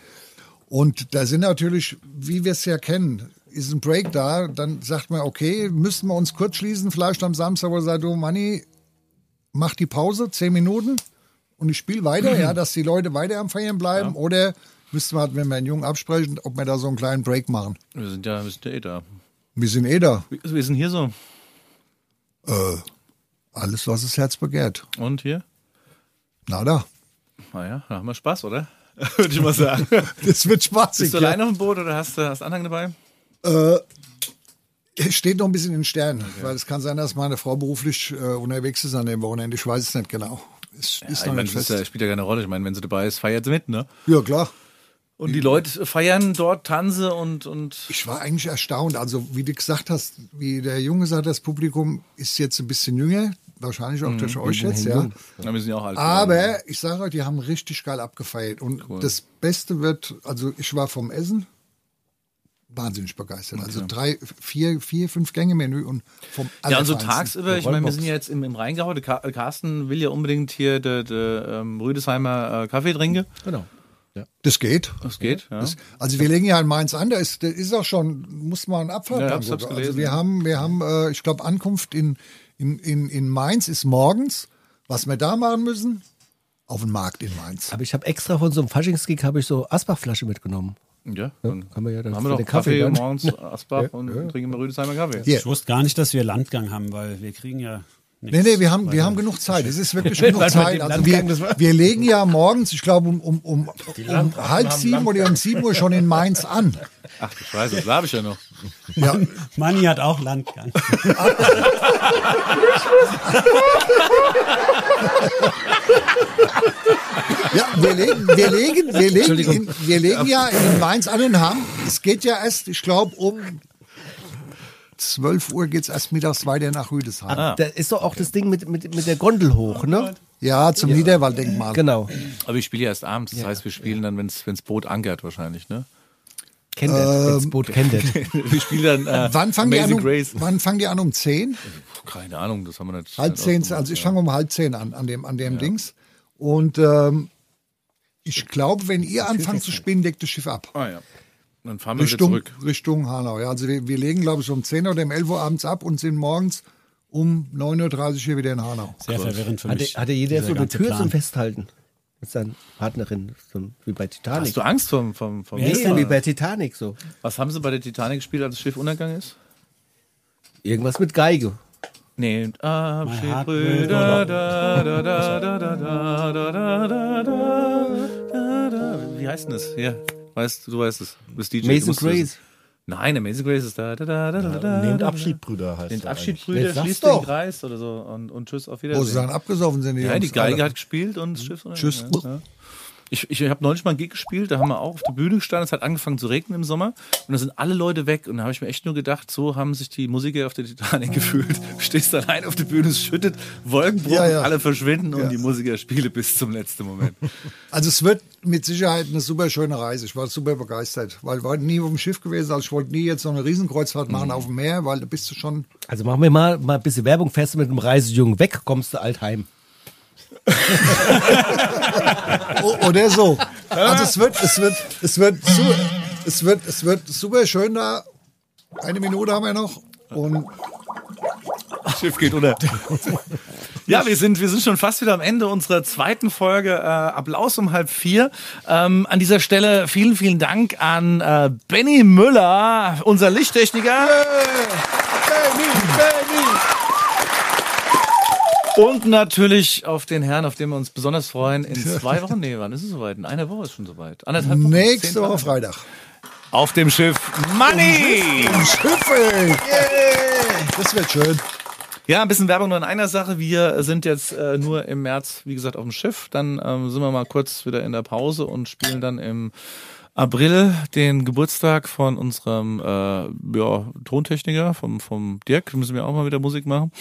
Und da sind natürlich, wie wir es ja kennen, ist ein Break da, dann sagt man, okay, müssten wir uns kurz schließen, vielleicht am Samstag, wo sagt, du Manni, mach die Pause, zehn Minuten und ich spiele weiter, ja, *clears throat* dass die Leute weiter am Feiern bleiben. Oder müssten wir halt, wenn wir einen Jungen absprechen, ob wir da so einen kleinen Break machen. wir sind ja, wir sind ja eh da. Wir sind eh da. Wir wir sind hier so. Äh, alles, was das Herz begehrt. Und hier? Nada. Naja, da haben wir Spaß, oder? *laughs* Würde ich mal sagen. *laughs* Das wird spaßig. Bist du ja. alleine auf dem Boot oder hast du hast Anhang dabei? Äh, steht noch ein bisschen in den Sternen, weil es kann sein, dass meine Frau beruflich äh, unterwegs ist an dem Wochenende. Ich weiß es nicht genau. Es Ja, ist ich noch nicht ist fest. ja, spielt ja keine Rolle. Ich meine, wenn sie dabei ist, feiert sie mit, ne? Ja, klar. Und die Leute feiern dort Tanze und, und Ich war eigentlich erstaunt. Also, wie du gesagt hast, wie der Junge sagt, das Publikum ist jetzt ein bisschen jünger. Wahrscheinlich auch durch euch jetzt, ja. ja, wir sind ja auch alt. Aber ich sage euch, die haben richtig geil abgefeiert. Und das Beste wird, also ich war vom Essen wahnsinnig begeistert. Also drei, vier, vier, fünf Gänge Menü und vom Ja, und so Allerfeinsten. tagsüber, ich meine, wir sind ja jetzt im, im Rheingau. Der Ka- Carsten will ja unbedingt hier der de, ähm, Rüdesheimer äh, Kaffee trinken. Genau. Das geht. Das geht, ja. Das, also wir legen ja in Mainz an, da ist, da ist auch schon, muss man Abfahrt Ja, haben hab's- hab's. Also wir haben, wir haben, äh, ich glaube, Ankunft in, in, in, in Mainz ist morgens. Was wir da machen müssen, auf den Markt in Mainz. Aber ich habe extra von so einem Faschingsgig habe ich so Asbach-Flasche mitgenommen. Ja, dann kann man ja dann haben wir doch den Kaffee, Kaffee morgens *laughs* Asbach und trinken wir Rüdesheimer Kaffee. Hier. Ich wusste gar nicht, dass wir Landgang haben, weil wir kriegen ja nichts. Nee, nee, wir haben, wir haben genug Zeit. Es ist *laughs* wirklich genug Zeit. Also wir, wir legen ja morgens, ich glaube, um, um, um, um halb sieben oder um sieben Uhr schon in Mainz an. Ach du Scheiße, das habe ich ja noch. Ja. Manni hat auch Landgang. Ja, wir legen, wir legen, wir legen, in, wir legen ja in Mainz an den Hang. Es geht ja erst, ich glaube, um 12 Uhr geht's erst mittags weiter nach Rüdesheim. Da ist doch auch das Ding mit, mit, mit der Gondel hoch, ne? Ja, zum Niederwalddenkmal. Genau. Aber ich spiele ja erst abends, das heißt, wir spielen dann, wenn das Boot ankert wahrscheinlich, ne? Kennt das, das Boot kennt das. *laughs* wir spielen dann äh, Wann fangen, die an um, Grace. wann fangen die an? Um 10? Keine Ahnung, das haben wir nicht. Halb nicht zehn, ausgemacht, also ich ja. fange um halb zehn an, an dem, an dem Dings. Und ähm, ich glaube, wenn ihr anfangt zu spielen, legt das Schiff ab. Ah ja. Dann fahren wir Richtung, zurück. Richtung Hanau. Ja, also wir, wir legen, glaube ich, um 10 oder um 11 Uhr abends ab und sind morgens um 9.30 Uhr hier wieder in Hanau. Sehr verwirrend für Hatte, mich. hatte jeder dieser so eine Tür Plan. zum Festhalten? Mit seiner Partnerin, so wie bei Titanic. Hast du Angst vom, vom, vom Nee, Wasser? wie bei Titanic so. Was haben sie bei der Titanic gespielt, als das Schiff untergegangen ist? Irgendwas mit Geige. Nee, Abschied, Brüder, da, da, da, da, da, da, da, da, da, da, da. Wie heißt denn das? Ja, weißt du, du weißt es. Du bist DJ. Mason Grace. wissen. Nein, Amazing Grace ist da, da, da, da, da, da. Nehmt Abschied, Brüder, heißt Den der Abschied. Brüder, schließt doch. den Kreis oder so und, und tschüss, auf Wo sie Wiedersehen. dann abgesoffen sind, die Ja, Jungs die Geige alle. hat gespielt und das Schiff. Tschüss. Ich, ich habe neulich mal einen Gig gespielt, da haben wir auch auf der Bühne gestanden, es hat angefangen zu regnen im Sommer und da sind alle Leute weg und da habe ich mir echt nur gedacht, so haben sich die Musiker auf der Titanic gefühlt. Du stehst allein auf der Bühne, es schüttet, Wolkenbruch, Ja, ja. alle verschwinden und Ja. die Musiker spielen bis zum letzten Moment. *laughs* Also es wird mit Sicherheit eine super schöne Reise. Ich war super begeistert, weil ich war nie auf dem Schiff gewesen. Also ich wollte nie jetzt so eine Riesenkreuzfahrt machen auf dem Meer, weil da bist du schon. Also machen wir mal, mal ein bisschen Werbung fest mit dem Reisejungen weg, kommst du Altheim. O- Oder so. Also es wird, es wird, es wird, es wird, es wird super schön da. Eine Minute haben wir noch. Und Schiff geht unter. Ja, wir sind, wir sind schon fast wieder am Ende unserer zweiten Folge äh, Applaus um halb vier. Ähm, an dieser Stelle vielen, vielen Dank an äh, Benny Müller, unser Lichttechniker. Und natürlich auf den Herrn, auf den wir uns besonders freuen. In zwei Wochen, nee, wann ist es soweit? In einer Woche ist schon soweit. Anderthalb Wochen. nächste Woche. Freitag. Auf dem Schiff Money! Schiffe! Yeah. Das wird schön. Ja, ein bisschen Werbung nur in einer Sache. Wir sind jetzt äh, nur im März, wie gesagt, auf dem Schiff. Dann ähm, sind wir mal kurz wieder in der Pause und spielen dann im April den Geburtstag von unserem äh, ja, Tontechniker, vom, vom Dirk. Müssen wir auch mal wieder Musik machen.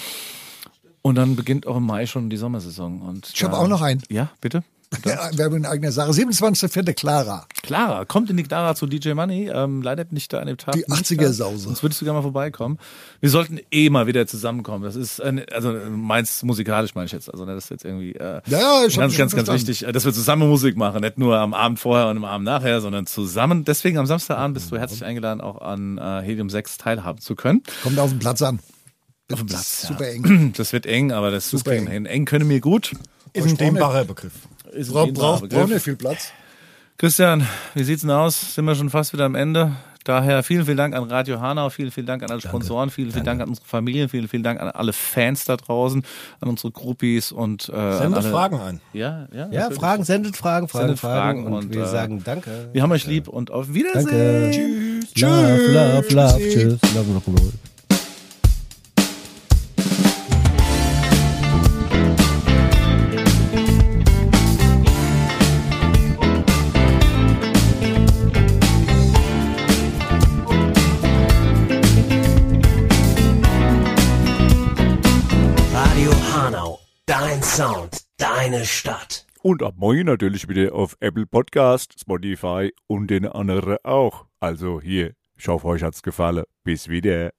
Und dann beginnt auch im Mai schon die Sommersaison. Und Ich habe auch noch einen. Ja, bitte? *laughs* Ja, Werbung in eigener Sache. 27.04. Clara. Clara, kommt in die Clara zu DJ Money. Ähm, leider bin ich da an dem Tag. Die nicht 80er da. Sause. Sonst würdest du gerne mal vorbeikommen. Wir sollten eh mal wieder zusammenkommen. Das ist, äh, also meins musikalisch meine ich jetzt. Also ne, das ist jetzt irgendwie äh, Ja, ich ganz, ganz, ganz wichtig, äh, dass wir zusammen Musik machen. Nicht nur am Abend vorher und am Abend nachher, sondern zusammen. Deswegen am Samstagabend bist du herzlich eingeladen, auch an äh, Helium 6 teilhaben zu können. Kommt auf den Platz an. Auf dem Das Platz. ist super eng. *clears throat* Das wird eng, aber das, Super wir eng. Eng können wir gut. Ist ein dehnbarer Begriff. Ist ein Braucht dehnbarer braucht Begriff. braucht nicht viel Platz. Christian, wie sieht's denn aus? Sind wir schon fast wieder am Ende? Daher vielen, vielen Dank an Radio Hanau, vielen, vielen Dank an alle Sponsoren, vielen, vielen Dank an unsere Familien, vielen, vielen Dank an alle Fans da draußen, an unsere Groupies und äh, an Sende alle, Fragen ein. Ja, ja. Ja. Fragen, sendet Fragen, Fragen, Sendet Fragen. Und, und, wir äh, sagen Danke. Wir haben euch lieb und auf Wiedersehen. Danke. Tschüss. Love, love, love. Tschüss. Love, love, love. Sound, deine Stadt. Und ab morgen natürlich wieder auf Apple Podcast, Spotify und den anderen auch. Also hier, ich hoffe, euch hat's gefallen. Bis wieder.